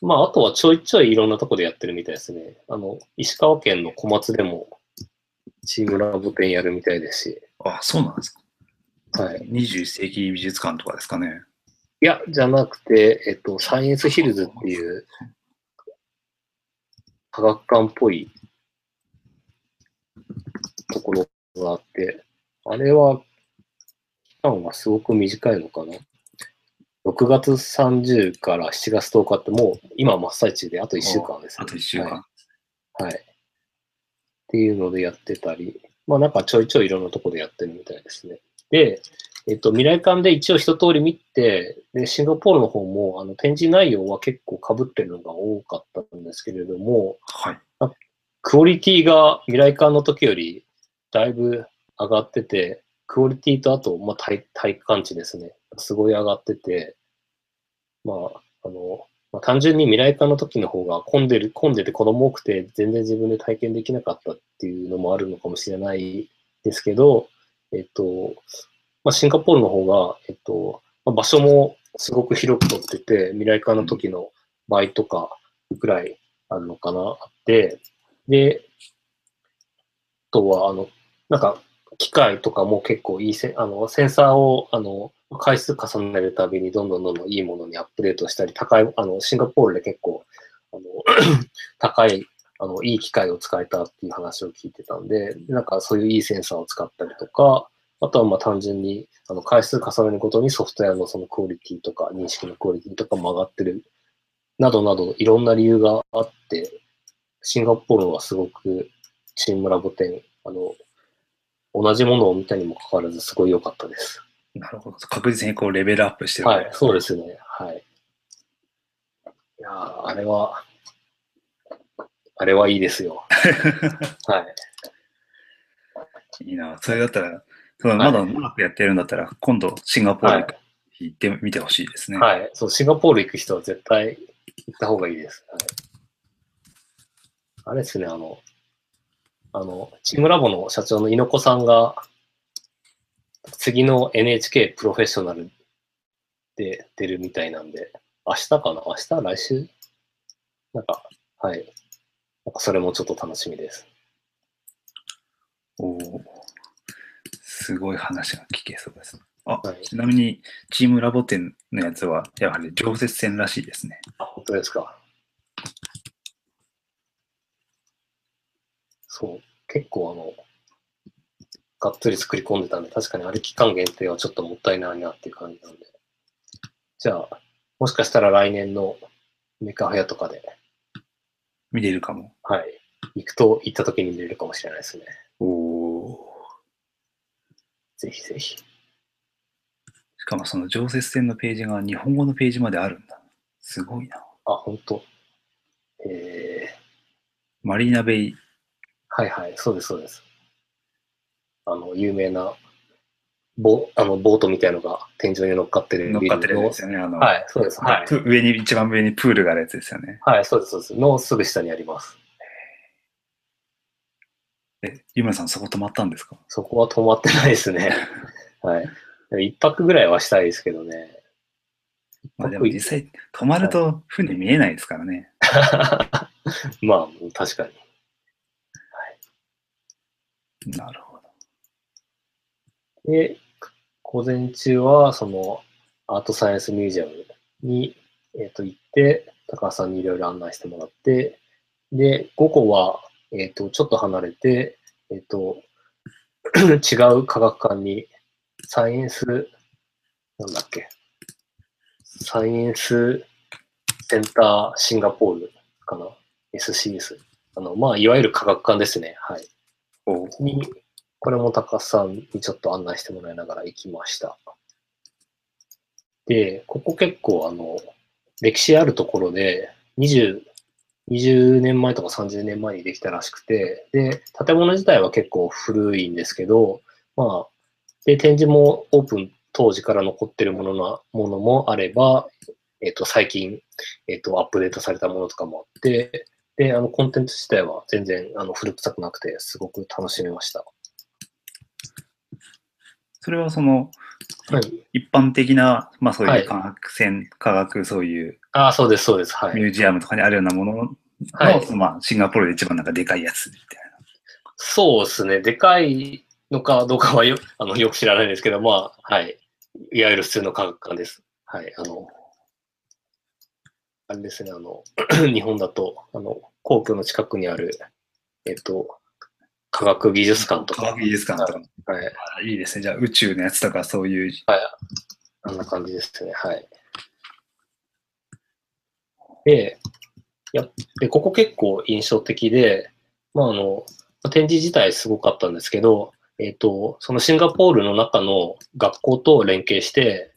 まあ、あとはちょいちょいいろんなとこでやってるみたいですね。あの、石川県の小松でも、チームラボ展やるみたいですし、あ、そうなんですか。はい。21世紀美術館とかですかね。いや、じゃなくて、えっと、サイエンスヒルズっていう、科学館っぽいところがあって、あれは、期間はすごく短いのかな？6月30から7月10日ってもう今真っ最中であと1週間ですね。あと1週間。はい。はい。っていうのでやってたり、まあなんかちょいちょいいろんなところでやってるみたいですね。で、えっと、未来館で一応一通り見て、で、シンガポールの方も、あの、展示内容は結構被ってるのが多かったんですけれども、はい。クオリティが未来館の時よりだいぶ上がってて、クオリティとあと、まあ、体体感値ですね。すごい上がってて、まあ、あの、まあ、単純に未来館の時の方が混んでる、混んでて子供多くて全然自分で体験できなかったっていうのもあるのかもしれないですけど、えっと、まあ、シンガポールの方が、えっと、まあ、場所もすごく広く取ってて、未来館の時の倍とかぐらいあるのかな、あって、で、あとは、あの、なんか、機械とかも結構いいせ、あの、センサーを、あの、回数重ねるたびにどんどんどんどんいいものにアップデートしたり、高い、あの、シンガポールで結構、あの、(coughs) 高い、あの、いい機械を使えたっていう話を聞いてたんで、なんかそういういいセンサーを使ったりとか、あとはまあ単純にあの回数重ねるごとにソフトウェアのそのクオリティとか認識のクオリティとかも上がってるなどなどいろんな理由があって、シンガポールはすごくチームラボ10、あの、同じものを見たにもかかわらずすごい良かったです。なるほど。確実にこうレベルアップしてる。はい、そうですね。はい。いやーあれは、あれはいいですよ。(laughs) はい。いいな。それだったら、まだ長くやってるんだったら、今度シンガポールはい行ってみてほしいですね。はい。そう、シンガポール行く人は絶対行った方がいいです。はい、あれですね、あの、あの、チームラボの社長の猪子さんが、次の NHK プロフェッショナルで出るみたいなんで、明日かな？明日？来週？なんか、はい。なんかそれもちょっと楽しみです。おーすごい話が聞けそうです。あ、はいちなみに、チームラボ店のやつは、やはり常設戦らしいですね。あ、本当ですか。そう、結構あの、がっつり作り込んでたんで、確かにあれ期間限定はちょっともったいないなっていう感じなんで。じゃあ、もしかしたら来年のメカフェアとかで、見れるかも。はい、行くと、行った時に見れるかもしれないですね。おお。ぜひぜひ。しかもその常設戦のページが日本語のページまであるんだ。すごいな。あ、本当えー、マリーナベイ、はいはい、そうです、そうです。あの、有名な、ボあのボートみたいのが天井に乗っかってる乗っかってるビルのやつですよね。あの、はい、そうです。はい。プ上に、一番上にプールがあるやつですよね。はい、そうです、そうです。のすぐ下にあります。え、湯村さんそこ泊まったんですか？そこは止まってないですね。(laughs) はい。一泊ぐらいはしたいですけどね。まあでも実際泊まると船見えないですからね。(laughs) まあ、確かに。なるほど。で、午前中は、その、アートサイエンスミュージアムに、えっ、と、行って、高橋さんにいろいろ案内してもらって、で、午後は、えっ、と、ちょっと離れて、えっ、と、(clears throat) 違う科学館に、サイエンス、なんだっけ、サイエンスセンターシンガポールかな ?SCS。あの、まあ、いわゆる科学館ですね。はい。おに、これも高須さんにちょっと案内してもらいながら行きました。で、ここ結構あの、歴史あるところで、20、20年前とか30年前にできたらしくて、で、建物自体は結構古いんですけど、まあ、で、展示もオープン当時から残ってるものなものもあれば、えっ、と、最近、えっ、と、アップデートされたものとかもあって、で、あの、コンテンツ自体は全然、あの、古臭くなくて、すごく楽しめました。それはそのはい。一般的な、まあそうはいいう科学戦、科学そういうああ、そうです、そうです。はい。ミュージアムとかにあるようなものの、はいまあシンガポールで一番なんかでかいやつみたいそうですね。でかいのかどうかはよ (laughs) あのよく知らないんですけど、まあ、はい。いわゆる普通の科学館です。はい。あの、あれですね、あの、(clears throat) 日本だと、あの、皇居の近くにある、えっと、科学技術館とな。科か、学技術館とか。はい。あいいですね。じゃあ宇宙のやつとかそういう。あんな感じですね。はい。で、やでここ結構印象的で、まあ、あの、展示自体すごかったんですけど、えっ、と、そのシンガポールの中の学校と連携して、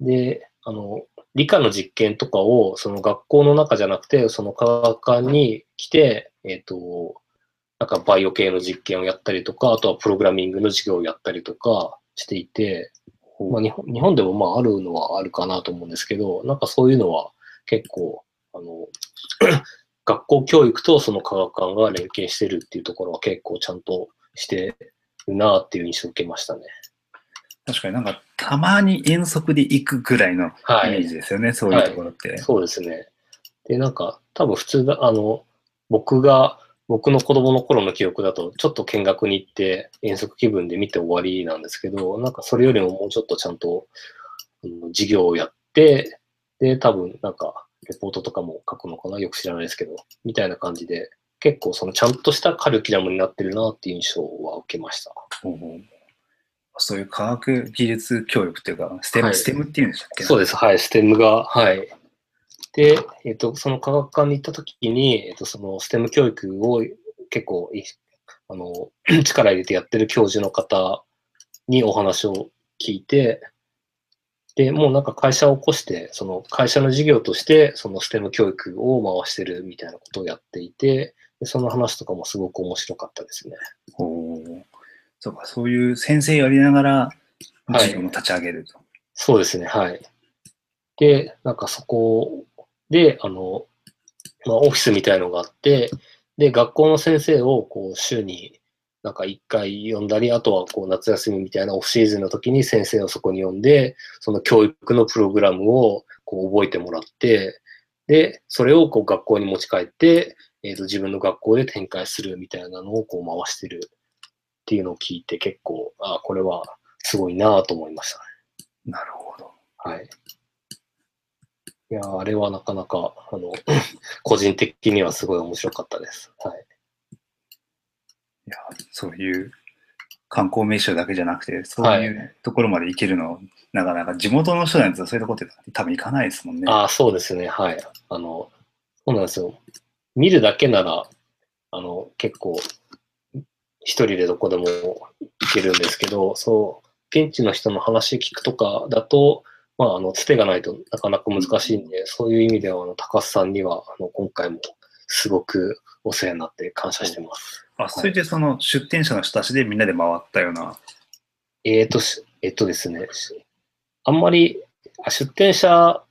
で、あの、理科の実験とかを、その学校の中じゃなくて、その科学館に来て、えっ、と、なんかバイオ系の実験をやったりとか、あとはプログラミングの授業をやったりとかしていて、まあ、日本日本でもまああるのはあるかなと思うんですけど、なんかそういうのは結構、あの、(clears throat) 学校教育とその科学館が連携してるっていうところは結構ちゃんとしてるなっていう印象を受けましたね。確かになんかたまに遠足で行くぐらいのはいイメージ。ですよね。そういうところって。そうですね。で、なんか多分普通だ、あの、僕が、僕の子供の頃の記憶だと、ちょっと見学に行って遠足気分で見て終わりなんですけど、なんかそれよりももうちょっとちゃんと、うん授業をやって、で、多分なんか、レポートとかも書くのかな？よく知らないですけど、みたいな感じで、結構そのちゃんとしたカリキュラムになってるなっていう印象は受けました。ほうほうそういう科学技術教育っていうか、ステム、はいステムっていうんでしたっけそうです。はい。ステムが、はい。で、えっ、と、その科学館に行った時に、えっ、と、そのステム教育を結構い、あの、(clears throat) 力入れてやってる教授の方にお話を聞いて、で、もうなんか会社を起こして、その会社の事業として、そのステム教育を回してるみたいなことをやっていて、でその話とかもすごく面白かったですね。おーそうか、そういう先生やりながら、はい授業も立ち上げると。そうですね、はい。で、なんかそこで、あの、まあ、オフィスみたいのがあって、で、学校の先生をこう週になんか一回呼んだり、あとはこう夏休みみたいなオフシーズンの時に先生をそこに呼んで、その教育のプログラムをこう覚えてもらって、で、それをこう学校に持ち帰って、えーと、自分の学校で展開するみたいなのをこう回してるっていうのを聞いて結構、あこれはすごいなと思いましたね。なるほど。はい。いやー、あれはなかなか、あの、(laughs) 個人的にはすごい面白かったです。はい。いや、そういう観光名所だけじゃなくて、そうはいいうところまで行けるの、なかなか地元の人なんですよ、そういうところって多分行かないですもんね。ああ、そうですね。はい。あの、そうなんですよ。見るだけなら、あの、結構、一人でどこでも行けるんですけど、そう、現地の人の話聞くとかだと、まあ、あの、つてがないとなかなか難しいんで、そういう意味では、あの、高須さんには、あの、今回もすごくお世話になって感謝してます。あ、それでその出店者の人たちでみんなで回ったような。えーとし、えっとですね、しあんまり、あ出店者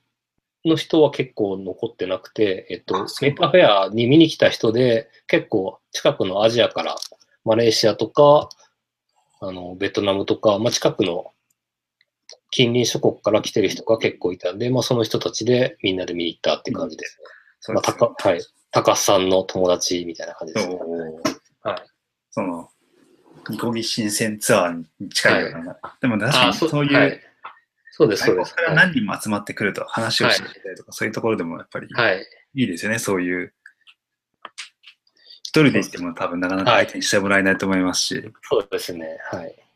の人は結構残ってなくて、えっとあ、そうメーカーフェアに見に来た人で、結構近くのアジアから、マレーシアとか、あの、ベトナムとか、まあ、近くの近隣諸国から来てる人が結構いたんで、まあ、その人たちでみんなで見に行ったって感じです高、はい。高須さんの友達みたいな感じですね。はい。その、ニコ技深センツアーに近いような。でも確かあにそういう、はいそうです、そうです。からはい何人も集まってくると話をしてみたりとか、そういうところでもやっぱりはい。いいですよね、そういう。一人で行っても多分なかなか相手にしてもらえないと思いますし。そうですね。はい。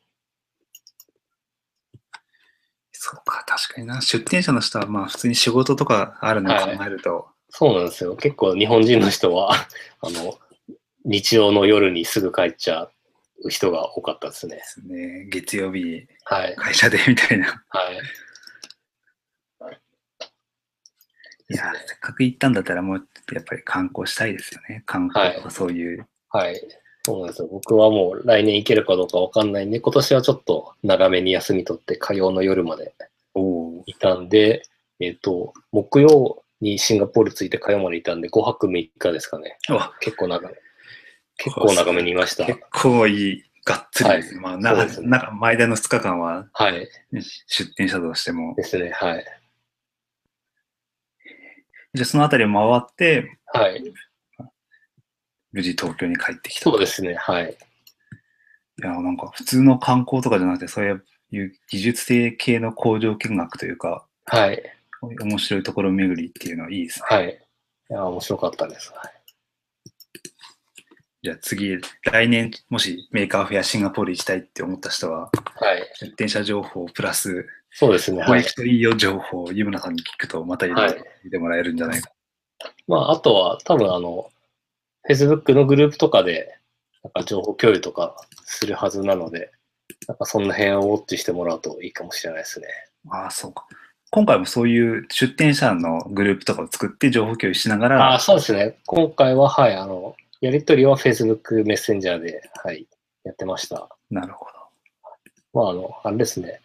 そうか、確かにな。出店者の人はまあ普通に仕事とかあるのを考えると、そうなんですよ。結構日本人の人は、(laughs) あの、日曜の夜にすぐ帰っちゃう人が多かったですね。ですね、月曜日はい。会社でみたいな。はい。いや、せっかく行ったんだったらもうやっぱり観光したいですよね。観光とかそういう。はい。そうなんですよ。僕はもう来年行けるかどうかわかんないんで、今年はちょっと長めに休み取って火曜の夜まで。いたんで、えっ、と、木曜にシンガポール着いて火曜までいたんで、5泊6日ですかね。結構長め。結構長めにいました。結構いい、がっつりですね。まあ、なねなんか前田の2日間ははい。出店者としても。ですね。はい。じゃあそのあたりを回って、はい。無事東京に帰ってきた。そうですね。はい。いや、なんか普通の観光とかじゃなくて、そういう技術性系の工場見学というか、はい。面白いところ巡りっていうのはいいですね。はい。いや、面白かったです。はいじゃあ次、来年もしメーカーフェアシンガポール行きたいって思った人は、はい。出展者情報プラス、そうですね。はいここ行く。といいよ情報を湯村さんに聞くと、またいろいろはい見てもらえるんじゃないか。まあ、あとは、多分あの、Facebook のグループとかで、なんか情報共有とかするはずなので、なんかその辺をウォッチしてもらうといいかもしれないですね。ああ、そうか。今回もそういう出店者のグループとかを作って情報共有しながら、ああ、そうですね。今回は、はい、あの、やりとりは Facebook メッセンジャーで、はい、やってました。なるほど。まあ、あの、あれですね。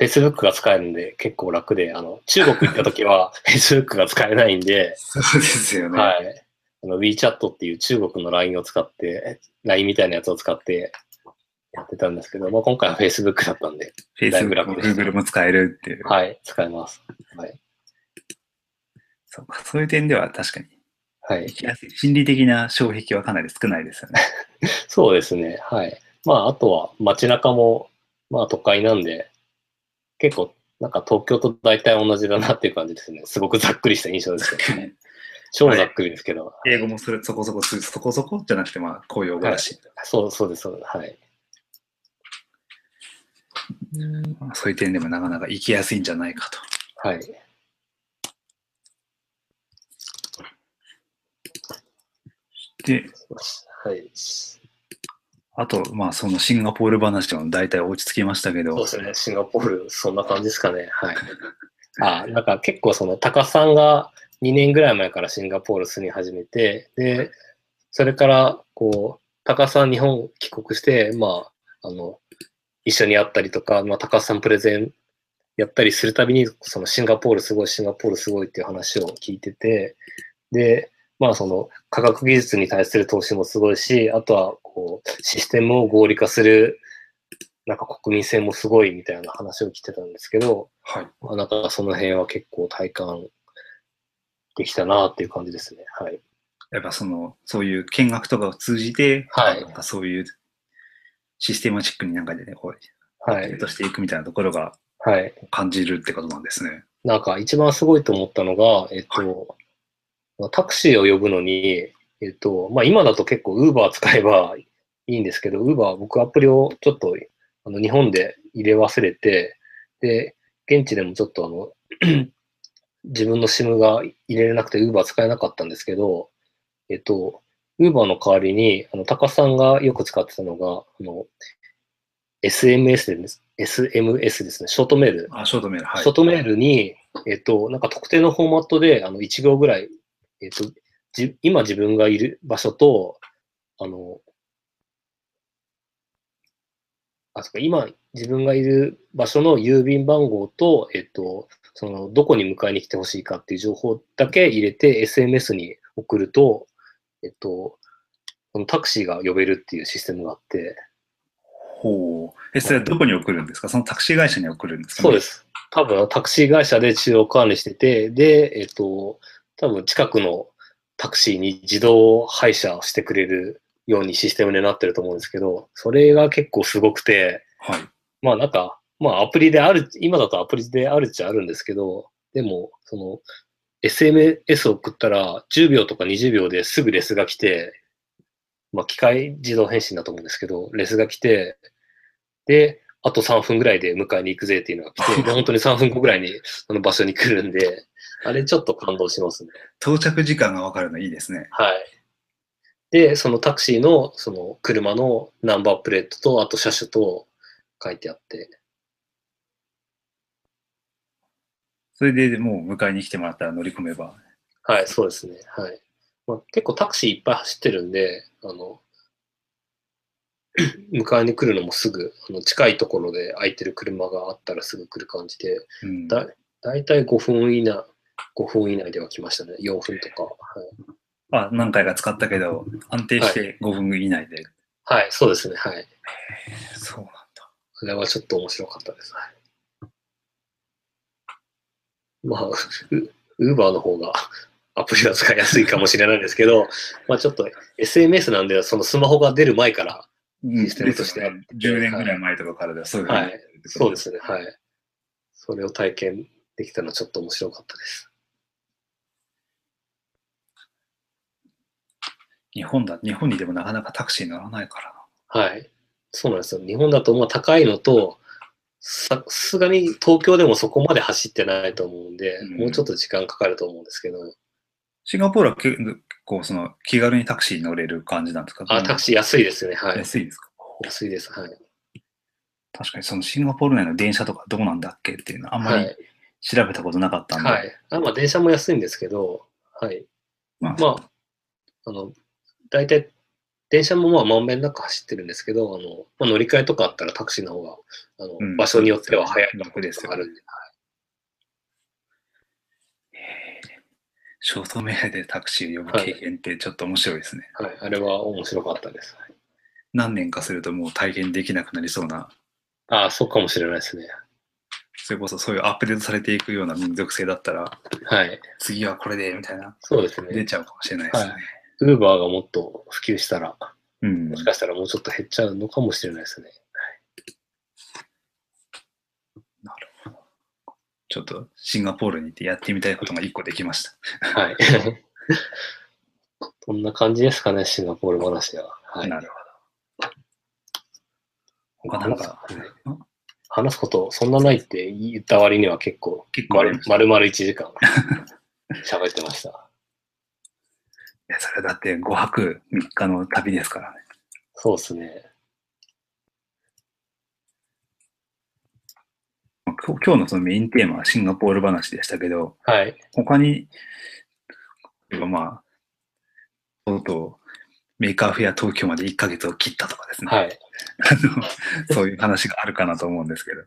Facebook が使えるんで結構楽で、あの、中国行った時は (laughs) Facebook が使えないんで、そうですよね。はい。あの WeChat っていう中国の LINE を使って、LINE みたいなやつを使ってやってたんですけど、まあ、今回は Facebook だったんで、Facebook も Google も使えるっていう。はい、使えます。はい。そうかそういう点では確かに、はい心理的な障壁はかなり少ないですよね。(laughs) そうですね。はい。まあ、あとは街中も、まあ都会なんで、結構、なんか東京と大体同じだなっていう感じですね。すごくざっくりした印象ですけどね。超ざっくりですけど。英語もそれそこそこす、そこそこじゃなくて、まあ、公用語だし。そう、そうです、そうです。はい。そういう点でもなかなか行きやすいんじゃないかと。はい。で、はい。あと、まあ、そのシンガポール話も大体落ち着きましたけど、そうですね。シンガポール、そんな感じですかね。はい。(laughs) あ、なんか結構その、高さんが2年ぐらい前からシンガポール住み始めて、で、それから、こう、高さん日本帰国して、まあ、あの、一緒に会ったりとか、まあ、高さんプレゼンやったりするたびに、そのシンガポールすごい、シンガポールすごいっていう話を聞いてて、で、まあその科学技術に対する投資もすごいし、あとはこうシステムを合理化するなんか国民性もすごいみたいな話を聞いてたんですけど、はい。まあ、なんかその辺は結構体感できたなっていう感じですね。はい。やっぱその、そういう見学とかを通じて、はいなんかそういうシステマチックになんかでね、こう、はい。アップデートしていくみたいなところがはい。感じるってことなんですね。なんか一番すごいと思ったのが、えっと、タクシーを呼ぶのに、えっと、まあ今だと結構 Uber 使えば (laughs) いいんですけど、Uber 僕アプリをちょっとあの日本で入れ忘れて、で、現地でもちょっとあの、自分の SIM が入れれなくて Uber 使えなかったんですけど、えっと、Uber の代わりに、あの、高さんがよく使ってたのが、あの、SMS です。SMS ですね。ショートメール。あ、ショートメール、はい。ショートメールに、えっと、なんか特定のフォーマットで、あの、1行ぐらい、えっと、じ今自分がいる場所と、あの、あ、そっか、今自分がいる場所の郵便番号と、えっと、その、どこに迎えに来てほしいかっていう情報だけ入れて SMS に送ると、えっと、そのタクシーが呼べるっていうシステムがあって、ほう。え、それはどこに送るんですか？そのタクシー会社に送るんですか、そうで。す。多分タクシー会社で中央管理してて、で、えっと、多分近くのタクシーに自動配車をしてくれるようにシステムになってると思うんですけど、それが結構すごくて、はい。まあなんか、まあアプリである、今だとアプリであるっちゃあるんですけど、でも、その、SMS を送ったら10秒とか20秒ですぐレスが来て、まあ機械自動返信だと思うんですけど、レスが来て、で、あと3分ぐらいで迎えに行くぜっていうのが来て、(laughs) で本当に3分後ぐらいにその場所に来るんで、あれちょっと感動しますね。到着時間がわかるのいいですね。はい。で、そのタクシーの、その車のナンバープレートと、あと車種と書いてあって、それでもう迎えに来てもらったら乗り込めば。はい、そうですね。はい。まあ、結構タクシーいっぱい走ってるんで、あの、(clears throat) 迎えに来るのもすぐ、あの近いところで空いてる車があったらすぐ来る感じで、うん。だだいたい5分以内、5分以内では来ましたね。4分とか。はい、あ、何回か使ったけど、安定して5分以内で。はい、そうですね。はい。そうなんだ。あれはちょっと面白かったです。はい、まあ、ウーバーの方が (laughs) アプリは使いやすいかもしれないですけど、(laughs) まあちょっと SMS なんで、そのスマホが出る前から、うんシステムとしてですよね10年ぐらい前とかからではそういうふうにはいそうですね。はい。それを体験できたのはちょっと面白かったです。日本だ、日本にでもなかなかタクシー乗らないからな。はい。そうなんですよ。日本だとまあ高いのと、さすがに東京でもそこまで走ってないと思うんで、うんもうちょっと時間かかると思うんですけど、シンガポールは結構その気軽にタクシーに乗れる感じなんですか？あ、タクシー安いですね。はい。安いですか？安いです。はい。確かにそのシンガポール内の電車とかどうなんだっけっていうのはあんまりはい。調べたことなかったんで。はい。あまあ電車も安いんですけど、はい。まあ、まあ、あの、大体、電車もまあまんべんなく走ってるんですけど、あの、まあ、乗り換えとかあったらタクシーの方が、あの、うん場所によっては早い楽ですよあるんで。ショートメールでタクシーを呼ぶ経験ってちょっと面白いですね。はい。あれは面白かったです。はい何年かするともう体験できなくなりそうな、ああ、そうかもしれないですね。それこそそういうアップデートされていくような民族性だったら、はい。次はこれでみたいな、そうですね。出ちゃうかもしれないですね。はいウーバーがもっと普及したら、うんもしかしたらもうちょっと減っちゃうのかもしれないですね。ちょっとシンガポールに行ってやってみたいことが一個できました。はい。(laughs) こんな感じですかね、シンガポール話は。はい。なるほど。他なんか、は話すことそんなないって言った割には結構、結構ました丸々1時間 (laughs) 喋ってました。いや、それだって5泊3日の旅ですからね。そうですね。まあ今日のそのメインテーマはシンガポール話でしたけど、はい。他に、まあ、とうとうメーカーフェア東京まで1ヶ月を切ったとかですね。はい。(laughs) そういう話があるかなと思うんですけど。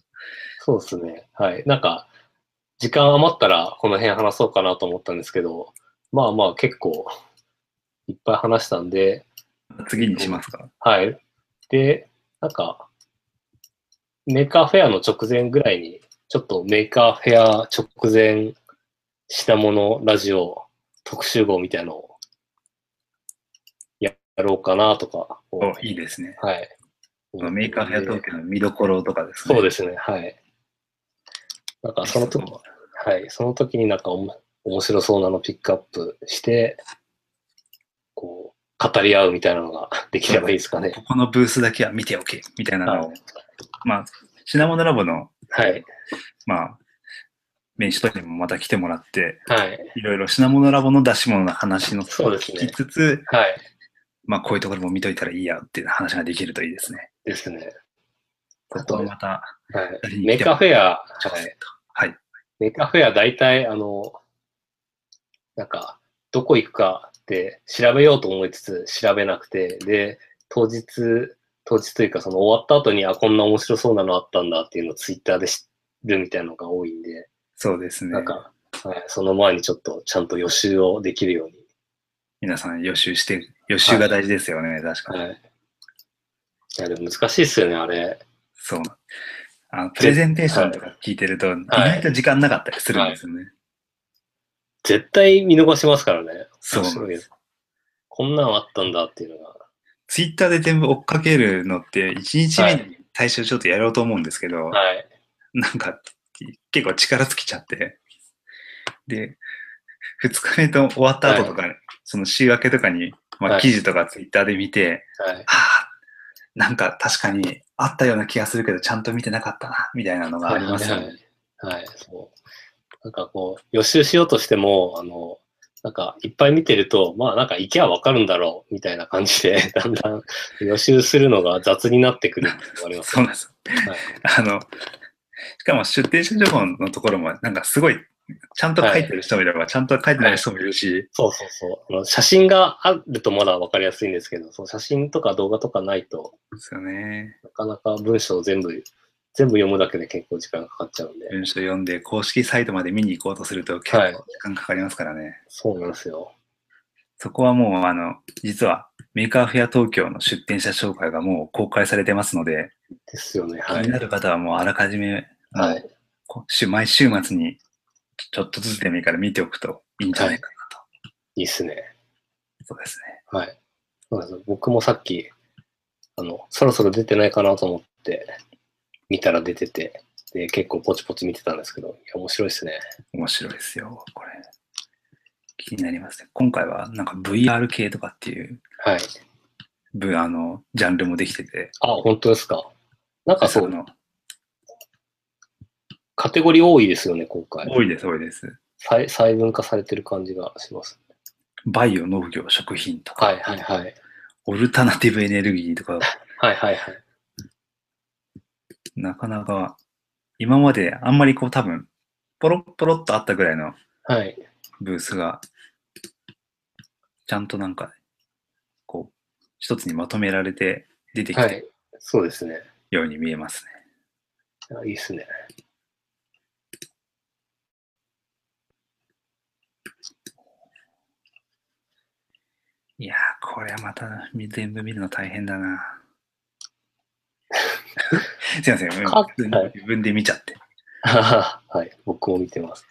そうですね。はい。なんか、時間余ったらこの辺話そうかなと思ったんですけど、まあまあ結構いっぱい話したんで、次にしますか。はい。で、なんか、メーカーフェアの直前ぐらいに、ちょっとメーカーフェア直前品モノラジオ特集号みたいのをやろうかなとか。おいいですね。はい。メーカーフェア東京の見どころとかですね。そうですね、はい。なんかその時、はい、その時になんかおも面白そうなのピックアップして、語り合うみたいなのが (laughs) できればいいですかね。ここのブースだけは見ておけ、みたいな。のを、はい。まあ、品モノラボの、はい、まあ、メインシュトにもまた来てもらって、はい、いろいろ品モノラボの出し物の話のそうですね。聞きつつ、はい、まあ、こういうところも見といたらいいやっていう話ができるといいですね。ですね。そこはまた、はい、メーカーフェア、はい、はい。メーカーフェア大体、あの、なんか、どこ行くかって調べようと思いつつ調べなくて、で、当日、当日というか、その終わった後に、あ、こんな面白そうなのあったんだっていうのをツイッターで知るみたいなのが多いんで、そうですねなん。か、はい、その前にちょっとちゃんと予習をできるように。皆さん予習して、予習が大事ですよね、確かに。はい。いや、でも難しいっすよね、あれ。そうな。あのプレゼンテーションとか聞いてると、意外と時間なかったりするんですよね。絶対見逃しますからね。そうです。こんなんあったんだっていうのが。ツイッターで全部追っかけるのって、1日目に最初ちょっとやろうと思うんですけど、はい。なんか結構力尽きちゃって、で、2日目と終わった後とか、その週明けとかに、まあ、はい記事とかツイッターで見て、はい。ああ、なんか確かにあったような気がするけど、ちゃんと見てなかったな、みたいなのがありますよね。はい、はいはい、そう。なんかこう、予習しようとしても、あの、なんかいっぱい見てると、まあなんか行けばわかるんだろう、みたいな感じで、(laughs) だんだん予習するのが雑になってくるっていうのがありますそうなんです。はい。あの、しかも出店者情報のところも、なんかすごい、ちゃんと書いてる人もいれば、ちゃんと書いてない人もいるし、そうそうそう。あの写真があるとまだわかりやすいんですけど、その写真とか動画とかないと、ですよね。なかなか文章を全部、全部読むだけで結構時間かかっちゃうんで。文章読んで、公式サイトまで見に行こうとすると結構時間かかりますからね。そうなんですよ。そこはもう、あの、実は、メーカーフェア東京の出店者紹介がもう公開されてますので、ですよね。気はい。になる方はもうあらかじめ、はい。毎週末にちょっとずつでもいいから見ておくといいんじゃないかなと。いいっすね。そうですね。はい。そうなんですよ僕もさっき、あの、そろそろ出てないかなと思って、見たら出てて、で、結構ポチポチ見てたんですけど、いや、面白いですね。面白いですよ、これ。気になりますね。今回はなんか VR 系とかっていう、はい。ぶあの、ジャンルもできてて、あ、本当ですか。なんかそう、あのカテゴリー多いですよね、今回。多いです、多いです。細細分化されてる感じがします。バイオ、農業、食品とか、はいはいはい。オルタナティブエネルギーとか、はいはいはい。なかなか、今まであんまりこう多分、ポロッポロっとあったぐらいのはい。ブースが、ちゃんとなんか、こう、一つにまとめられて出てきてはい。そうですね。るように見えますね。あいいですね。いやー、これはまたみ全部見るの大変だな。すいません、自分で見ちゃって。(laughs) はい。僕も見てます。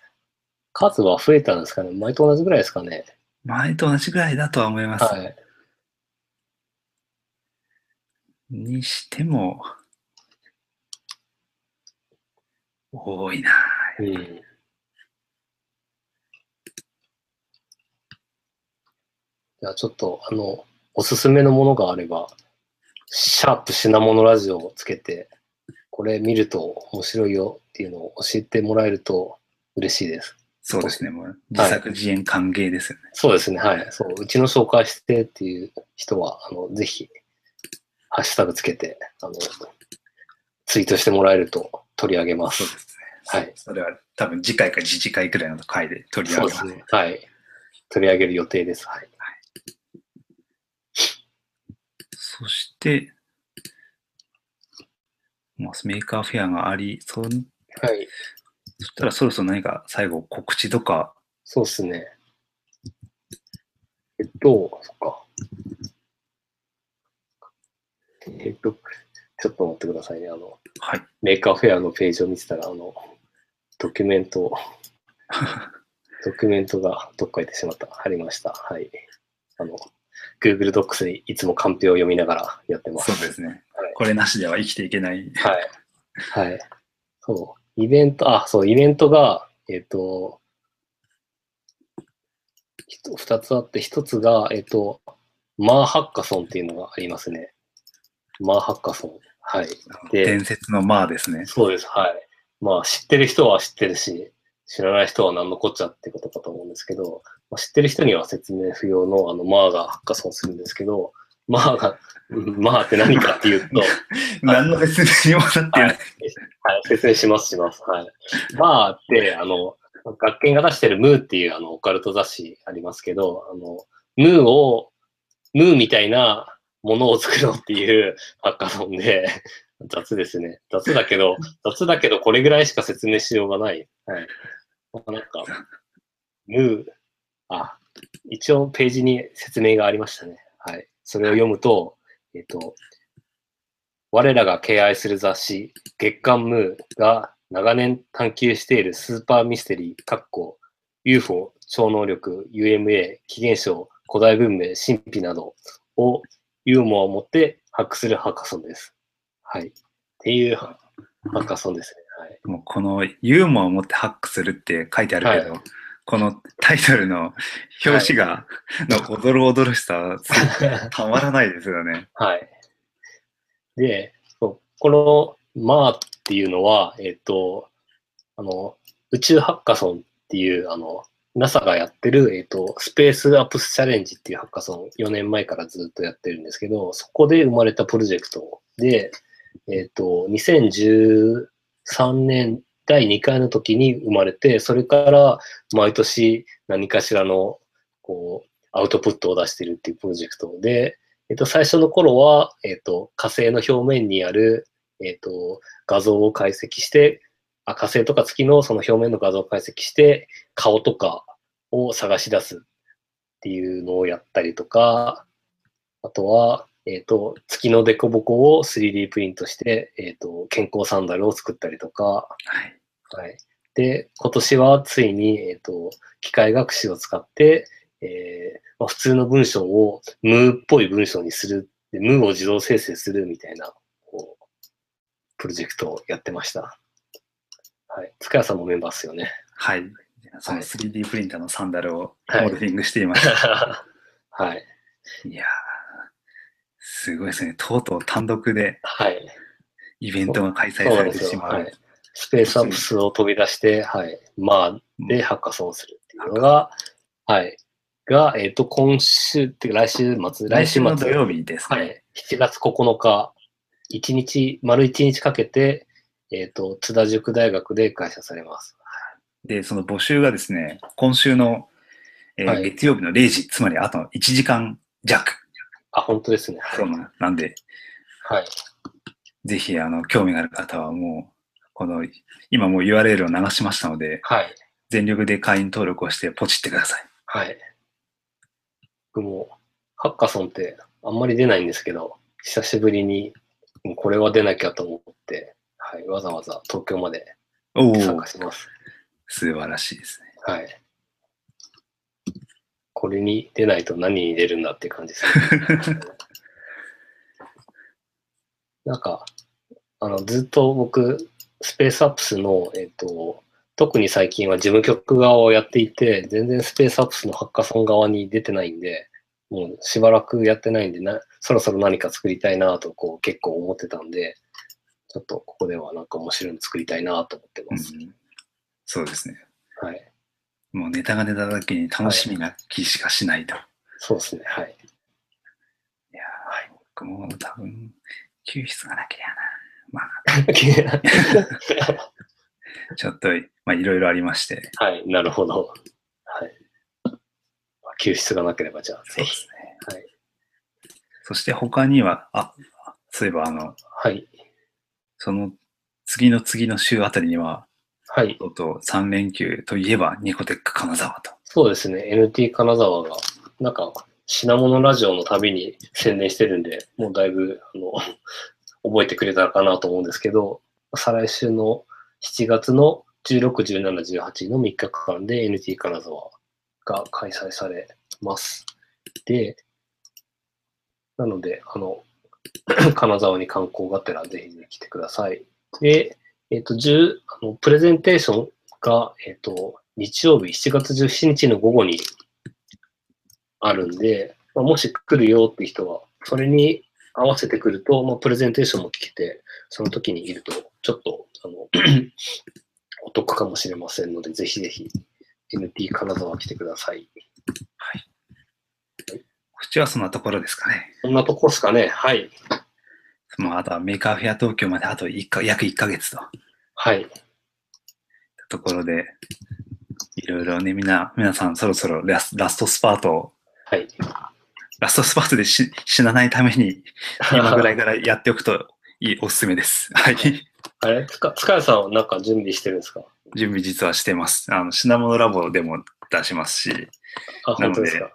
数は増えたんですかね前と同じぐらいですかね前と同じぐらいだとは思います。はい。にしても、多いな。うん。じゃあちょっと、あの、おすすめのものがあれば、シャープ品物ラジオをつけて、これ見ると面白いよっていうのを教えてもらえると嬉しいです。そうですね。もう自作自演歓迎ですよね。そうですね。はい。そう。うちの紹介してっていう人は、あの、ぜひ、ハッシュタグつけて、あの、ツイートしてもらえると取り上げます。そうですね。はい。それは多分次回か次次回くらいの回で取り上げます。そうですね。はい。取り上げる予定です。はい。そして、まあ、メーカーフェアがあり、そんはい。そしたらそろそろ何か最後告知とか、そうですね。えっと、そっか。えっと、ちょっと待ってくださいね。あの、はい。メーカーフェアのページを見てたら、あの、ドキュメント、(laughs) ドキュメントがどっか行ってしまった。ありました。はい。あの、Google Docs にいつもカンペを読みながらやってます。そうですね。はいこれなしでは生きていけない。はい。はい。そう。イベント、あ、そう、イベントが、えっ、と、ひと二つあって、一つが、えっ、と、マーハッカソンっていうのがありますね。マーハッカソン。はい。で伝説のまあですね。そうです。はい。まあ、知ってる人は知ってるし、知らない人は何のこっちゃってことかと思うんですけど、まあ、知ってる人には説明不要の、あの、マーがハッカソンするんですけど、マーが、うんマーって何かっていうと、(laughs) 何の説明にもなってない。はい、説明します、します。はい。マーって、あの、学研が出してるムーっていうあのオカルト雑誌ありますけど、あの、ムーを、ムーみたいなものを作ろうっていうハッカソンで、雑ですね。雑だけど、雑だけどこれぐらいしか説明しようがない。はい。まあなんか、ムー、あ、一応ページに説明がありましたね。はい。それを読むと、えっと、我らが敬愛する雑誌、月刊ムーが長年探求しているスーパーミステリー、かっこ UFO、超能力、UMA、起源象、古代文明、神秘などをユーモアを持って発掘するハッカソンです。はい。っていうハッカソンですね。はい。もうこのユーモアを持ってハックするって書いてあるけど、このタイトルの表紙が、のおどろおどろしさ (laughs) たまらないですよね。はい。で、このマーっていうのは、えっ、と、あの、宇宙ハッカソンっていう、あの、NASA がやってる、えっ、と、スペースアップスチャレンジっていうハッカソン、4年前からずっとやってるんですけど、そこで生まれたプロジェクトで、えっ、と、2013年第2回の時に生まれて、それから毎年何かしらの、こう、アウトプットを出してるっていうプロジェクト。で、えっと、最初の頃は、えっと、火星の表面にある、えっと、画像を解析して、あ火星とか月のその表面の画像を解析して、顔とかを探し出すっていうのをやったりとか、あとは、えっと、月の凸凹を 3D プリントして、えっと、健康サンダルを作ったりとか、はい。はい。で、今年はついに、えっ、と、機械学習を使って、えーまあ、普通の文章をムーっぽい文章にする、でムーを自動生成するみたいな、こう、プロジェクトをやってました。はい。塚谷さんもメンバーっすよね。はい。そのはい 3D プリンターのサンダルをはいモデリングしていました。(laughs) はい。い、やー、すごいですね。とうとう単独ではい。イベントが開催され。てしまう。はい。スペースアップスを飛び出して、はい。まあ、で、ハッカソンをするっていうのが、はい。が、えっ、と、今週、っていうか来週末、来週の末土曜日ですね。はい。7月9日、1日、丸1日かけて、えっ、と、津田塾大学で開催されます。で、その募集がですね、今週の、えーはい月曜日の0時、つまりあと1時間弱。あ、本当ですね。はいそうななんで、はい。ぜひ、あの、興味がある方はもう、この、今もう URL を流しましたので、はい。全力で会員登録をしてポチってください。はい。僕も、ハッカソンってあんまり出ないんですけど、久しぶりに、もうこれは出なきゃと思って、はい。わざわざ東京まで参加、します。素晴らしいですね。はい。これに出ないと何に出るんだって感じですね。(laughs) なんか、あの、ずっと僕、スペースアップスの、えっ、と、特に最近は事務局側をやっていて、全然スペースアップスのハッカソン側に出てないんで、もうしばらくやってないんでな、そろそろ何か作りたいなとこう結構思ってたんで、ちょっとここではなんか面白いの作りたいなと思ってます。うんそうですね。はい。もうネタが出ただけに楽しみな気しかしないと。そうですね。はい。いやー、僕も多分、救出がなきゃな。まあ、(laughs) ちょっと、まあ、いろいろありまして。はい。なるほど。はい。まあ救出がなければ、じゃあ、ぜひ。ね。はい。そして他には、あ、そういえば、あの、はい。その次の次の週あたりには、はい。とうとう3連休といえば、ニコテック金沢と。そうですね。NT 金沢が、なんか、品物ラジオのたびに宣伝してるんで、もうだいぶ、あの、(laughs) 覚えてくれたかなと思うんですけど、再来週の7月の16、17、18の3日間で NT 金沢が開催されます。で、なので、あの、(clears throat) 金沢に観光がてらぜひ来てください。で、えっ、と、10、あの、プレゼンテーションが、えっ、と、日曜日7月17日の午後にあるんで、まあ、もし来るよって人は、それに合わせてくると、まあ、プレゼンテーションも聞けて、その時にいると、ちょっと、あの、(clears throat) お得かもしれませんので、ぜひぜひ、NT 金沢来てください。こっちはそんなところですかね。こんなとこですかね。はい。もうあとはメーカーフェア東京まであと1か約1ヶ月と。はい。ところで、いろいろね、みんな、皆さんそろそろラスラストスパートを、はい。ラストスパートでし死なないために、(laughs) 今ぐらいからやっておくといい、おすすめです。はい。あれ？つか、塚谷さんはなんか準備してるんですか？準備実はしてます。あの、品モノラボでも出しますし、あ、なので本当ですか？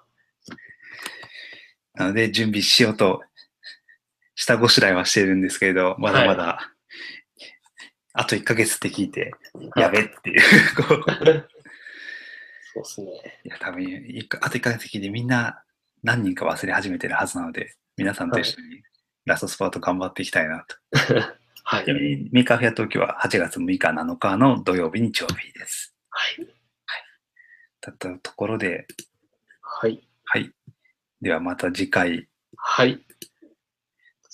なので準備しようと、下ごしらえはしてるんですけれど、まだまだ、あと1ヶ月って聞いて、やべっていう、(laughs) こう、そうですね。いや、多分あと1ヶ月聞いてみんな何人か忘れ始めてるはずなので、皆さんと一緒にラストスパート頑張っていきたいなと。(laughs) はいメーカーフェア東京は8月6日、7日の土曜日、日曜日です。はい。だったところで、はい。はい。ではまた次回、はい。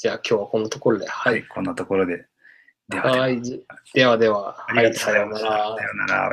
じゃあ今日はこんなところで。ははい、い。こんなところで。ではでは、はい。じではでは。ありがとうごさようなざいました。らさ。ようなら。